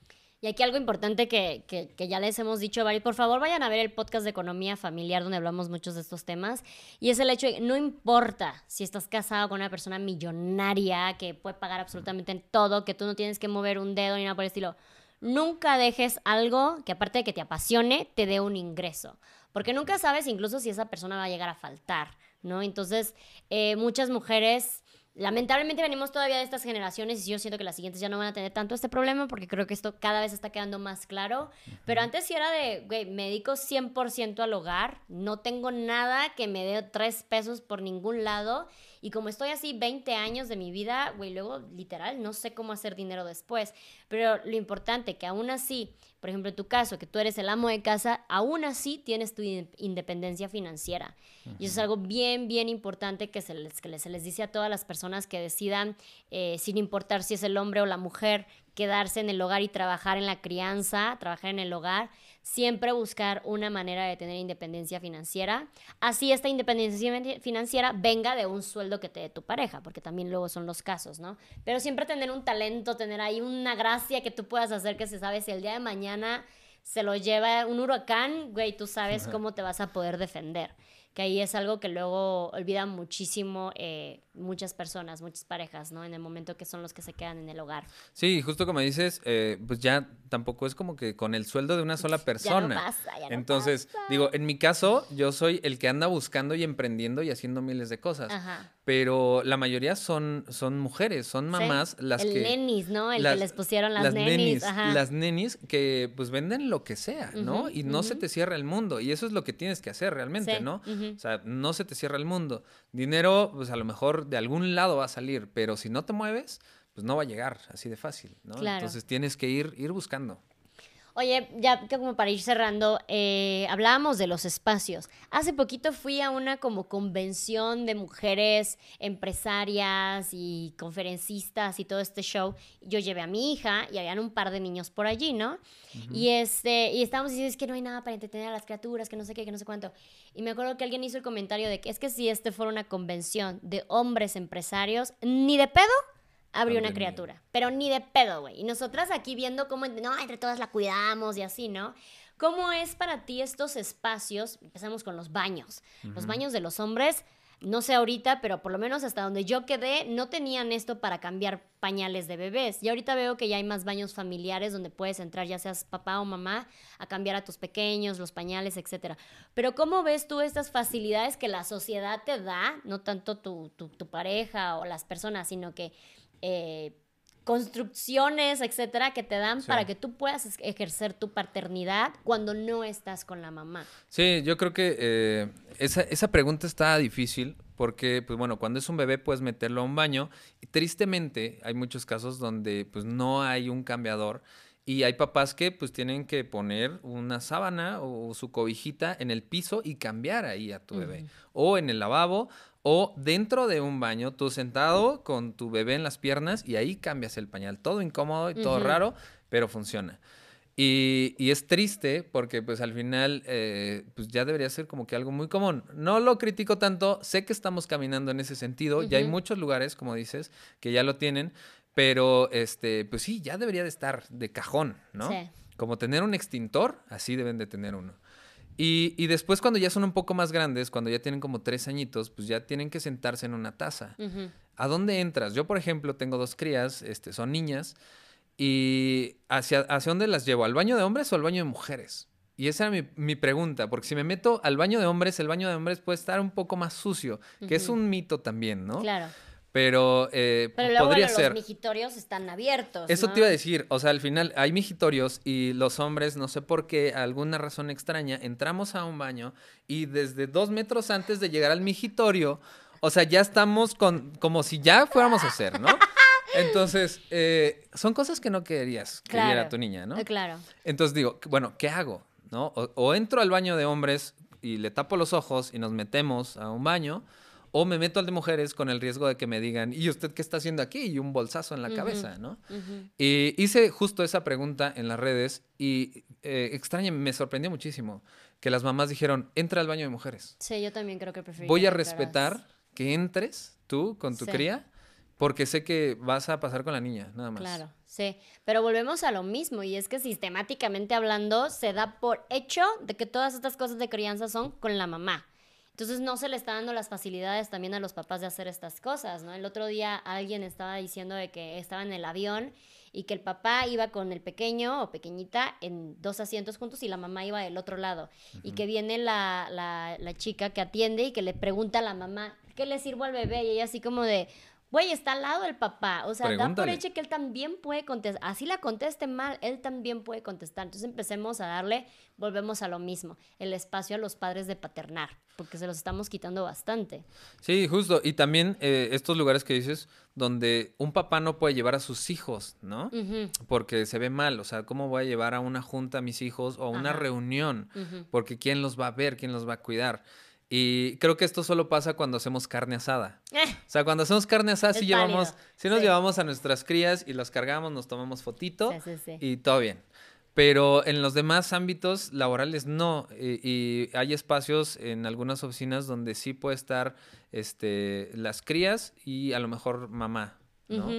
Y aquí algo importante que, que- que ya les hemos dicho, Vari, por favor vayan a ver el podcast de economía familiar donde hablamos muchos de estos temas. Y es el hecho de que no importa si estás casado con una persona millonaria que puede pagar absolutamente todo, que tú no tienes que mover un dedo ni nada por el estilo. Nunca dejes algo que aparte de que te apasione, te dé un ingreso. Porque nunca sabes incluso si esa persona va a llegar a faltar, ¿no? Entonces, eh, muchas mujeres Lamentablemente venimos todavía de estas generaciones y yo siento que las siguientes ya no van a tener tanto este problema porque creo que esto cada vez está quedando más claro. Pero antes sí era de, güey, me dedico 100% al hogar, no tengo nada que me dé tres pesos por ningún lado y como estoy así 20 años de mi vida, güey, luego literal no sé cómo hacer dinero después. Pero lo importante que aún así, por ejemplo, en tu caso, que tú eres el amo de casa, aún así tienes tu in- independencia financiera. Y eso es algo bien, bien importante que se les, que les- se les dice a todas las personas que decidan, eh, sin importar si es el hombre o la mujer, quedarse en el hogar y trabajar en la crianza, trabajar en el hogar, siempre buscar una manera de tener independencia financiera. Así esta independencia financiera venga de un sueldo que te dé tu pareja, porque también luego son los casos, ¿no? Pero siempre tener un talento, tener ahí una gracia que tú puedas hacer que se sabe si el día de mañana se lo lleva un huracán, güey, tú sabes cómo te vas a poder defender que ahí es algo que luego olvidan muchísimo eh, muchas personas, muchas parejas, ¿no? En el momento que son los que se quedan en el hogar. Sí, justo como dices, eh, pues ya tampoco es como que con el sueldo de una sola persona. [laughs] Ya no pasa, ya no Entonces, pasa. digo, en mi caso, yo soy el que anda buscando y emprendiendo y haciendo miles de cosas. Ajá. Pero la mayoría son, son mujeres, son mamás las el que... nenis, ¿no? El las- que les pusieron las, las nenis. Ajá. Las nenis que pues venden lo que sea, ¿no? Y no se te cierra el mundo. Y eso es lo que tienes que hacer realmente, Sí, ¿no? O sea, no se te cierra el mundo. Dinero, pues a lo mejor de algún lado va a salir, pero si no te mueves, pues no va a llegar así de fácil, ¿no? Claro. Entonces tienes que ir, ir buscando. Oye, ya que como para ir cerrando, eh, hablábamos de los espacios. Hace poquito fui a una como convención de mujeres empresarias y conferencistas y todo este show. Yo llevé a mi hija y habían un par de niños por allí, ¿no? Y este y estábamos diciendo es que no hay nada para entretener a las criaturas, que no sé qué, que no sé cuánto. Y me acuerdo que alguien hizo el comentario de que es que si este fuera una convención de hombres empresarios, ni de pedo habría una criatura. Pero ni de pedo, güey. Y nosotras aquí viendo cómo, no, entre todas la cuidamos y así, ¿no? ¿Cómo es para ti estos espacios? Empezamos con los baños. Los baños de los hombres, no sé ahorita, pero por lo menos hasta donde yo quedé, no tenían esto para cambiar pañales de bebés. Y ahorita veo que ya hay más baños familiares donde puedes entrar, ya seas papá o mamá, a cambiar a tus pequeños, los pañales, etcétera. Pero ¿cómo ves tú estas facilidades que la sociedad te da? No tanto tu, tu- tu pareja o las personas, sino que eh, construcciones, etcétera, que te dan Sí. para que tú puedas ejercer tu paternidad cuando no estás con la mamá. Sí, yo creo que eh, esa, esa pregunta está difícil porque, pues bueno, cuando es un bebé puedes meterlo a un baño y tristemente hay muchos casos donde pues no hay un cambiador y hay papás que pues tienen que poner una sábana o su cobijita en el piso y cambiar ahí a tu bebé o en el lavabo o dentro de un baño tú sentado con tu bebé en las piernas y ahí cambias el pañal, todo incómodo y todo raro, pero funciona. Y, y es triste porque pues al final eh, pues ya debería ser como que algo muy común. No lo critico tanto, sé que estamos caminando en ese sentido, ya hay muchos lugares, como dices, que ya lo tienen, pero este, pues sí, ya debería de estar de cajón, ¿no? Sí. Como tener un extintor, así deben de tener uno. Y, y después cuando ya son un poco más grandes, cuando ya tienen como tres añitos, pues ya tienen que sentarse en una taza. ¿A dónde entras? Yo, por ejemplo, tengo dos crías, este, son niñas, y ¿hacia, ¿hacia dónde las llevo? ¿Al baño de hombres o al baño de mujeres? Y esa era mi, mi pregunta, porque si me meto al baño de hombres, el baño de hombres puede estar un poco más sucio, que es un mito también, ¿no? Claro. Pero, eh, Pero luego podría bueno, ser. los mijitorios están abiertos. Eso ¿no? te iba a decir, o sea, al final hay mijitorios y los hombres, no sé por qué, alguna razón extraña, entramos a un baño y desde dos metros antes de llegar al migitorio, o sea, ya estamos con, como si ya fuéramos a hacer, ¿no? [laughs] Entonces, eh, son cosas que no querías que viera Claro. tu niña, ¿no? Eh, Claro. Entonces digo, bueno, ¿qué hago? ¿No? O, o entro al baño de hombres y le tapo los ojos y nos metemos a un baño, o me meto al de mujeres con el riesgo de que me digan, ¿y usted qué está haciendo aquí? Y un bolsazo en la cabeza, ¿no? Y hice justo esa pregunta en las redes y eh, extraña, me sorprendió muchísimo que las mamás dijeron, entra al baño de mujeres. Sí, yo también creo que preferiría. Voy a que entraras. respetar que entres tú con tu Sí. cría porque sé que vas a pasar con la niña, nada más. Claro, sí. Pero volvemos a lo mismo, y es que sistemáticamente hablando, se da por hecho de que todas estas cosas de crianza son con la mamá. Entonces no se le está dando las facilidades también a los papás de hacer estas cosas, ¿no? El otro día alguien estaba diciendo de que estaba en el avión y que el papá iba con el pequeño o pequeñita en dos asientos juntos y la mamá iba del otro lado. Y que viene la, la, la chica que atiende y que le pregunta a la mamá, ¿qué le sirvo al bebé? Y ella así como de, güey, está al lado del papá. O sea, da por hecho que él también puede contestar. Así la conteste mal, él también puede contestar. Entonces empecemos a darle, volvemos a lo mismo, el espacio a los padres de paternar, porque se los estamos quitando bastante. Sí, justo. Y también eh, estos lugares que dices donde un papá no puede llevar a sus hijos, ¿no? Porque se ve mal. O sea, ¿cómo voy a llevar a una junta a mis hijos o a una Ajá. reunión? Porque ¿quién los va a ver? ¿Quién los va a cuidar? Y creo que esto solo pasa cuando hacemos carne asada. Eh, O sea, cuando hacemos carne asada, sí llevamos, sí nos sí. llevamos a nuestras crías y las cargamos, nos tomamos fotito Sí, sí, sí. y todo bien. Pero en los demás ámbitos laborales no. Y, y hay espacios en algunas oficinas donde sí puede estar este, las crías y a lo mejor mamá, ¿no?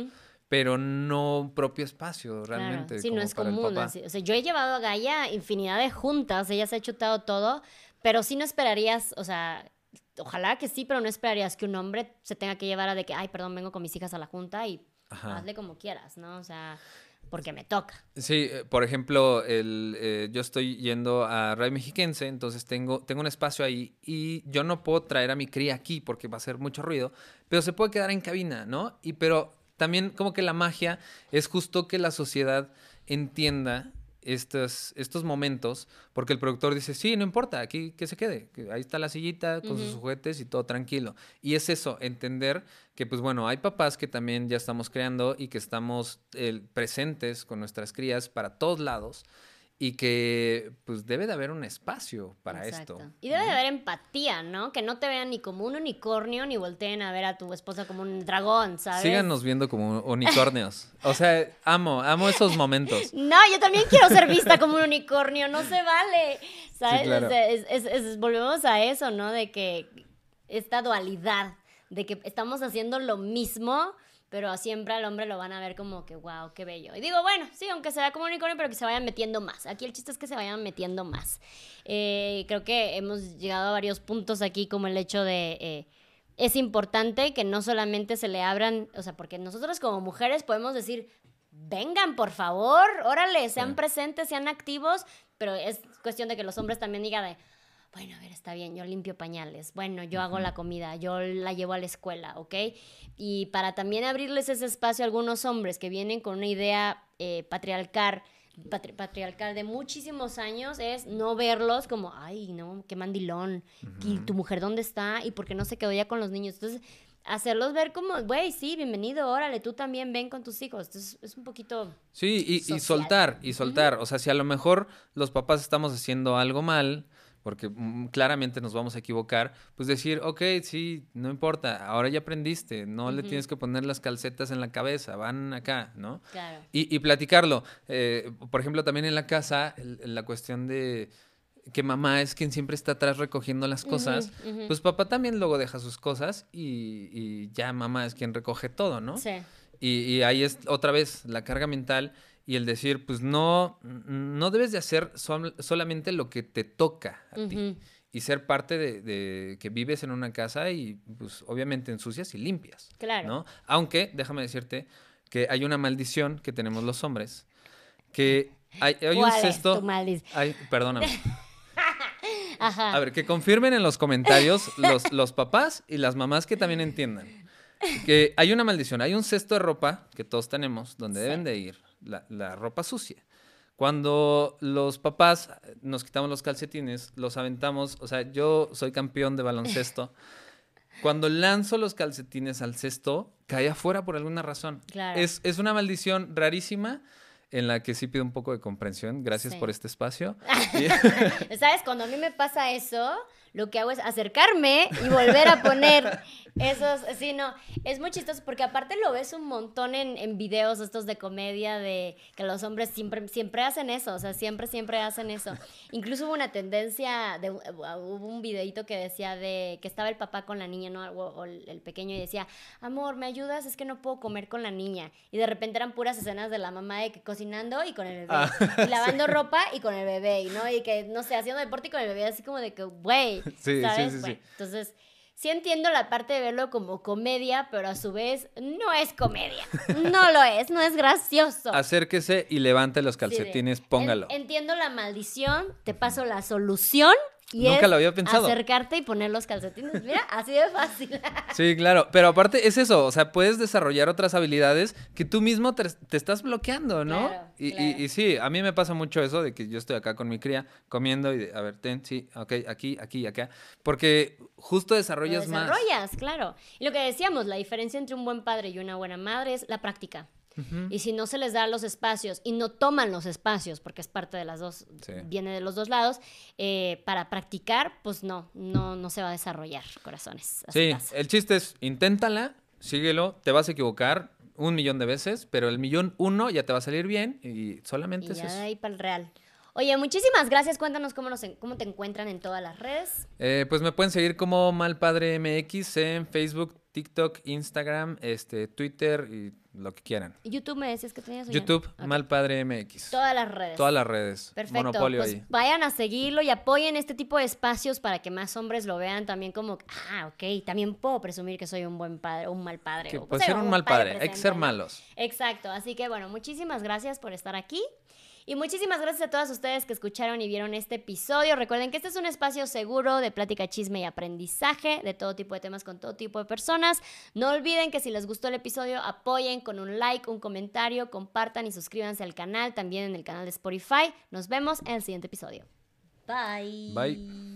Pero no propio espacio Claro, realmente. Sí, no es para común. así. O sea, yo he llevado a Gaia infinidad de juntas, ella se ha chutado todo, pero sí no esperarías, o sea, ojalá que sí, pero no esperarías que un hombre se tenga que llevar a de que, ay, perdón, vengo con mis hijas a la junta y Ajá. hazle como quieras, ¿no? O sea, porque me toca. Sí, eh, por ejemplo, el, eh, yo estoy yendo a Radio Mexiquense, entonces tengo, tengo un espacio ahí y yo no puedo traer a mi cría aquí porque va a ser mucho ruido, pero se puede quedar en cabina, ¿no? Y pero también como que la magia es justo que la sociedad entienda estos, estos momentos, porque el productor dice, sí, no importa, aquí que se quede, que ahí está la sillita con sus juguetes y todo tranquilo. Y es eso, entender que pues bueno, hay papás que también ya estamos creando y que estamos eh, presentes con nuestras crías para todos lados y que pues debe de haber un espacio para Exacto. esto. Y debe de haber empatía, ¿no? Que no te vean ni como un unicornio, ni volteen a ver a tu esposa como un dragón, ¿sabes? Síganos viendo como unicornios. O sea, amo, amo esos momentos. [laughs] No, yo también quiero ser vista como un unicornio, no se vale. ¿Sabes? claro. O sea, es- es- es- volvemos a eso, ¿no? De que esta dualidad, de que estamos haciendo lo mismo, pero siempre al hombre lo van a ver como que, wow, qué bello. Y digo, bueno, sí, aunque sea como un unicornio, pero que se vayan metiendo más. Aquí el chiste es que se vayan metiendo más. Eh, creo que hemos llegado a varios puntos aquí, como el hecho de... eh, es importante que no solamente se le abran, o sea, porque nosotros como mujeres podemos decir, vengan, por favor, órale, sean presentes, sean activos, pero es cuestión de que los hombres también digan de, bueno, a ver, está bien, yo limpio pañales, bueno, yo hago la comida, yo la llevo a la escuela, ¿ok? Y para también abrirles ese espacio a algunos hombres que vienen con una idea eh, patriarcal, patri- patriarcal de muchísimos años, es no verlos como, ay, no, qué mandilón, ¿y tu mujer dónde está? ¿Y por qué no se quedó ya con los niños? Entonces, hacerlos ver como, güey, sí, bienvenido, órale, tú también ven con tus hijos. Entonces, es un poquito... Sí, y, soltar, y soltar. O sea, si a lo mejor los papás estamos haciendo algo mal, porque mm, claramente nos vamos a equivocar, pues decir, ok, sí, no importa, ahora ya aprendiste, no le tienes que poner las calcetas en la cabeza, van acá, ¿no? Claro. Y, y platicarlo. Eh, por ejemplo, también en la casa, la cuestión de que mamá es quien siempre está atrás recogiendo las cosas, pues papá también luego deja sus cosas y, y ya mamá es quien recoge todo, ¿no? Sí. Y, y ahí es otra vez la carga mental y el decir, pues no, no debes de hacer sol- solamente lo que te toca a ti. Y ser parte de, de que vives en una casa y pues obviamente ensucias y limpias. Claro. ¿no? Aunque, déjame decirte, que hay una maldición que tenemos los hombres, que hay, hay un ¿Cuál es cesto... tu maldición? Ay, perdóname. [laughs] Ajá. A ver, que confirmen en los comentarios los, los papás y las mamás que también entiendan. Que hay una maldición, hay un cesto de ropa que todos tenemos donde deben de ir la, la ropa sucia. Cuando los papás nos quitamos los calcetines, los aventamos, o sea, yo soy campeón de baloncesto. [laughs] Cuando lanzo los calcetines al cesto, cae afuera por alguna razón. Claro. Es, es una maldición rarísima en la que sí pido un poco de comprensión. Gracias Sí. por este espacio. [laughs] ¿Sabes? Cuando a mí me pasa eso, lo que hago es acercarme y volver a poner esos. Sí, no. Es muy chistoso porque aparte lo ves un montón en, en videos estos de comedia de que los hombres siempre, siempre hacen eso. O sea, siempre, siempre hacen eso. Incluso hubo una tendencia, de, hubo un videito que decía de que estaba el papá con la niña, ¿no? O, o el pequeño y decía, amor, ¿me ayudas? Es que no puedo comer con la niña. Y de repente eran puras escenas de la mamá de que cocinando y con el bebé. Ah, y lavando [laughs] ropa y con el bebé, ¿no? Y que, no sé, haciendo deporte y con el bebé, así como de que, güey, [laughs] Sí, sí, ¿sabes? sí, sí. Bueno, entonces, sí entiendo la parte de verlo como comedia, pero a su vez no es comedia. No lo es, no es gracioso. [laughs] Acérquese y levante los calcetines, en- póngalo. entiendo la maldición, te paso la solución. Y Nunca es lo había pensado. acercarte y poner los calcetines. Mira, así de fácil. [laughs] Sí, claro. Pero aparte es eso, o sea, puedes desarrollar otras habilidades que tú mismo te, te estás bloqueando, ¿no? Claro, y, y- claro. y sí, a mí me pasa mucho eso de que yo estoy acá con mi cría comiendo y de, a ver, ten, sí, ok, aquí, aquí y acá. Porque justo Lo desarrollas más. desarrollas, claro. Y lo que decíamos, la diferencia entre un buen padre y una buena madre es la práctica. Y si no se les da los espacios y no toman los espacios, porque es parte de las dos, Sí. viene de los dos lados, eh, para practicar, pues no, no, no se va a desarrollar, corazones. Sí, pasa. el chiste es, inténtala, síguelo, te vas a equivocar un millón de veces, pero el millón uno ya te va a salir bien y solamente Y es ya eso. de ahí para el real. Oye, muchísimas gracias. Cuéntanos cómo, nos, en- cómo te encuentran en todas las redes. Eh, pues me pueden seguir como Malpadre MX en Facebook, TikTok, Instagram, este, Twitter y lo que quieran. Y YouTube me decías que tenías. YouTube, Ok. Malpadre MX. Todas las redes. Todas las redes. Perfecto. Monopolio pues ahí. vayan a seguirlo y apoyen este tipo de espacios para que más hombres lo vean también como, ah, ok, también puedo presumir que soy un buen padre o un mal padre. Que o, puede pues, ser un un mal padre, hay que ser malos. Exacto, así que bueno, muchísimas gracias por estar aquí. Y muchísimas gracias a todas ustedes que escucharon y vieron este episodio. Recuerden que este es un espacio seguro de plática, chisme y aprendizaje de todo tipo de temas con todo tipo de personas. No olviden que si les gustó el episodio, apoyen con un like, un comentario, compartan y suscríbanse al canal, también en el canal de Spotify. Nos vemos en el siguiente episodio. Bye. Bye.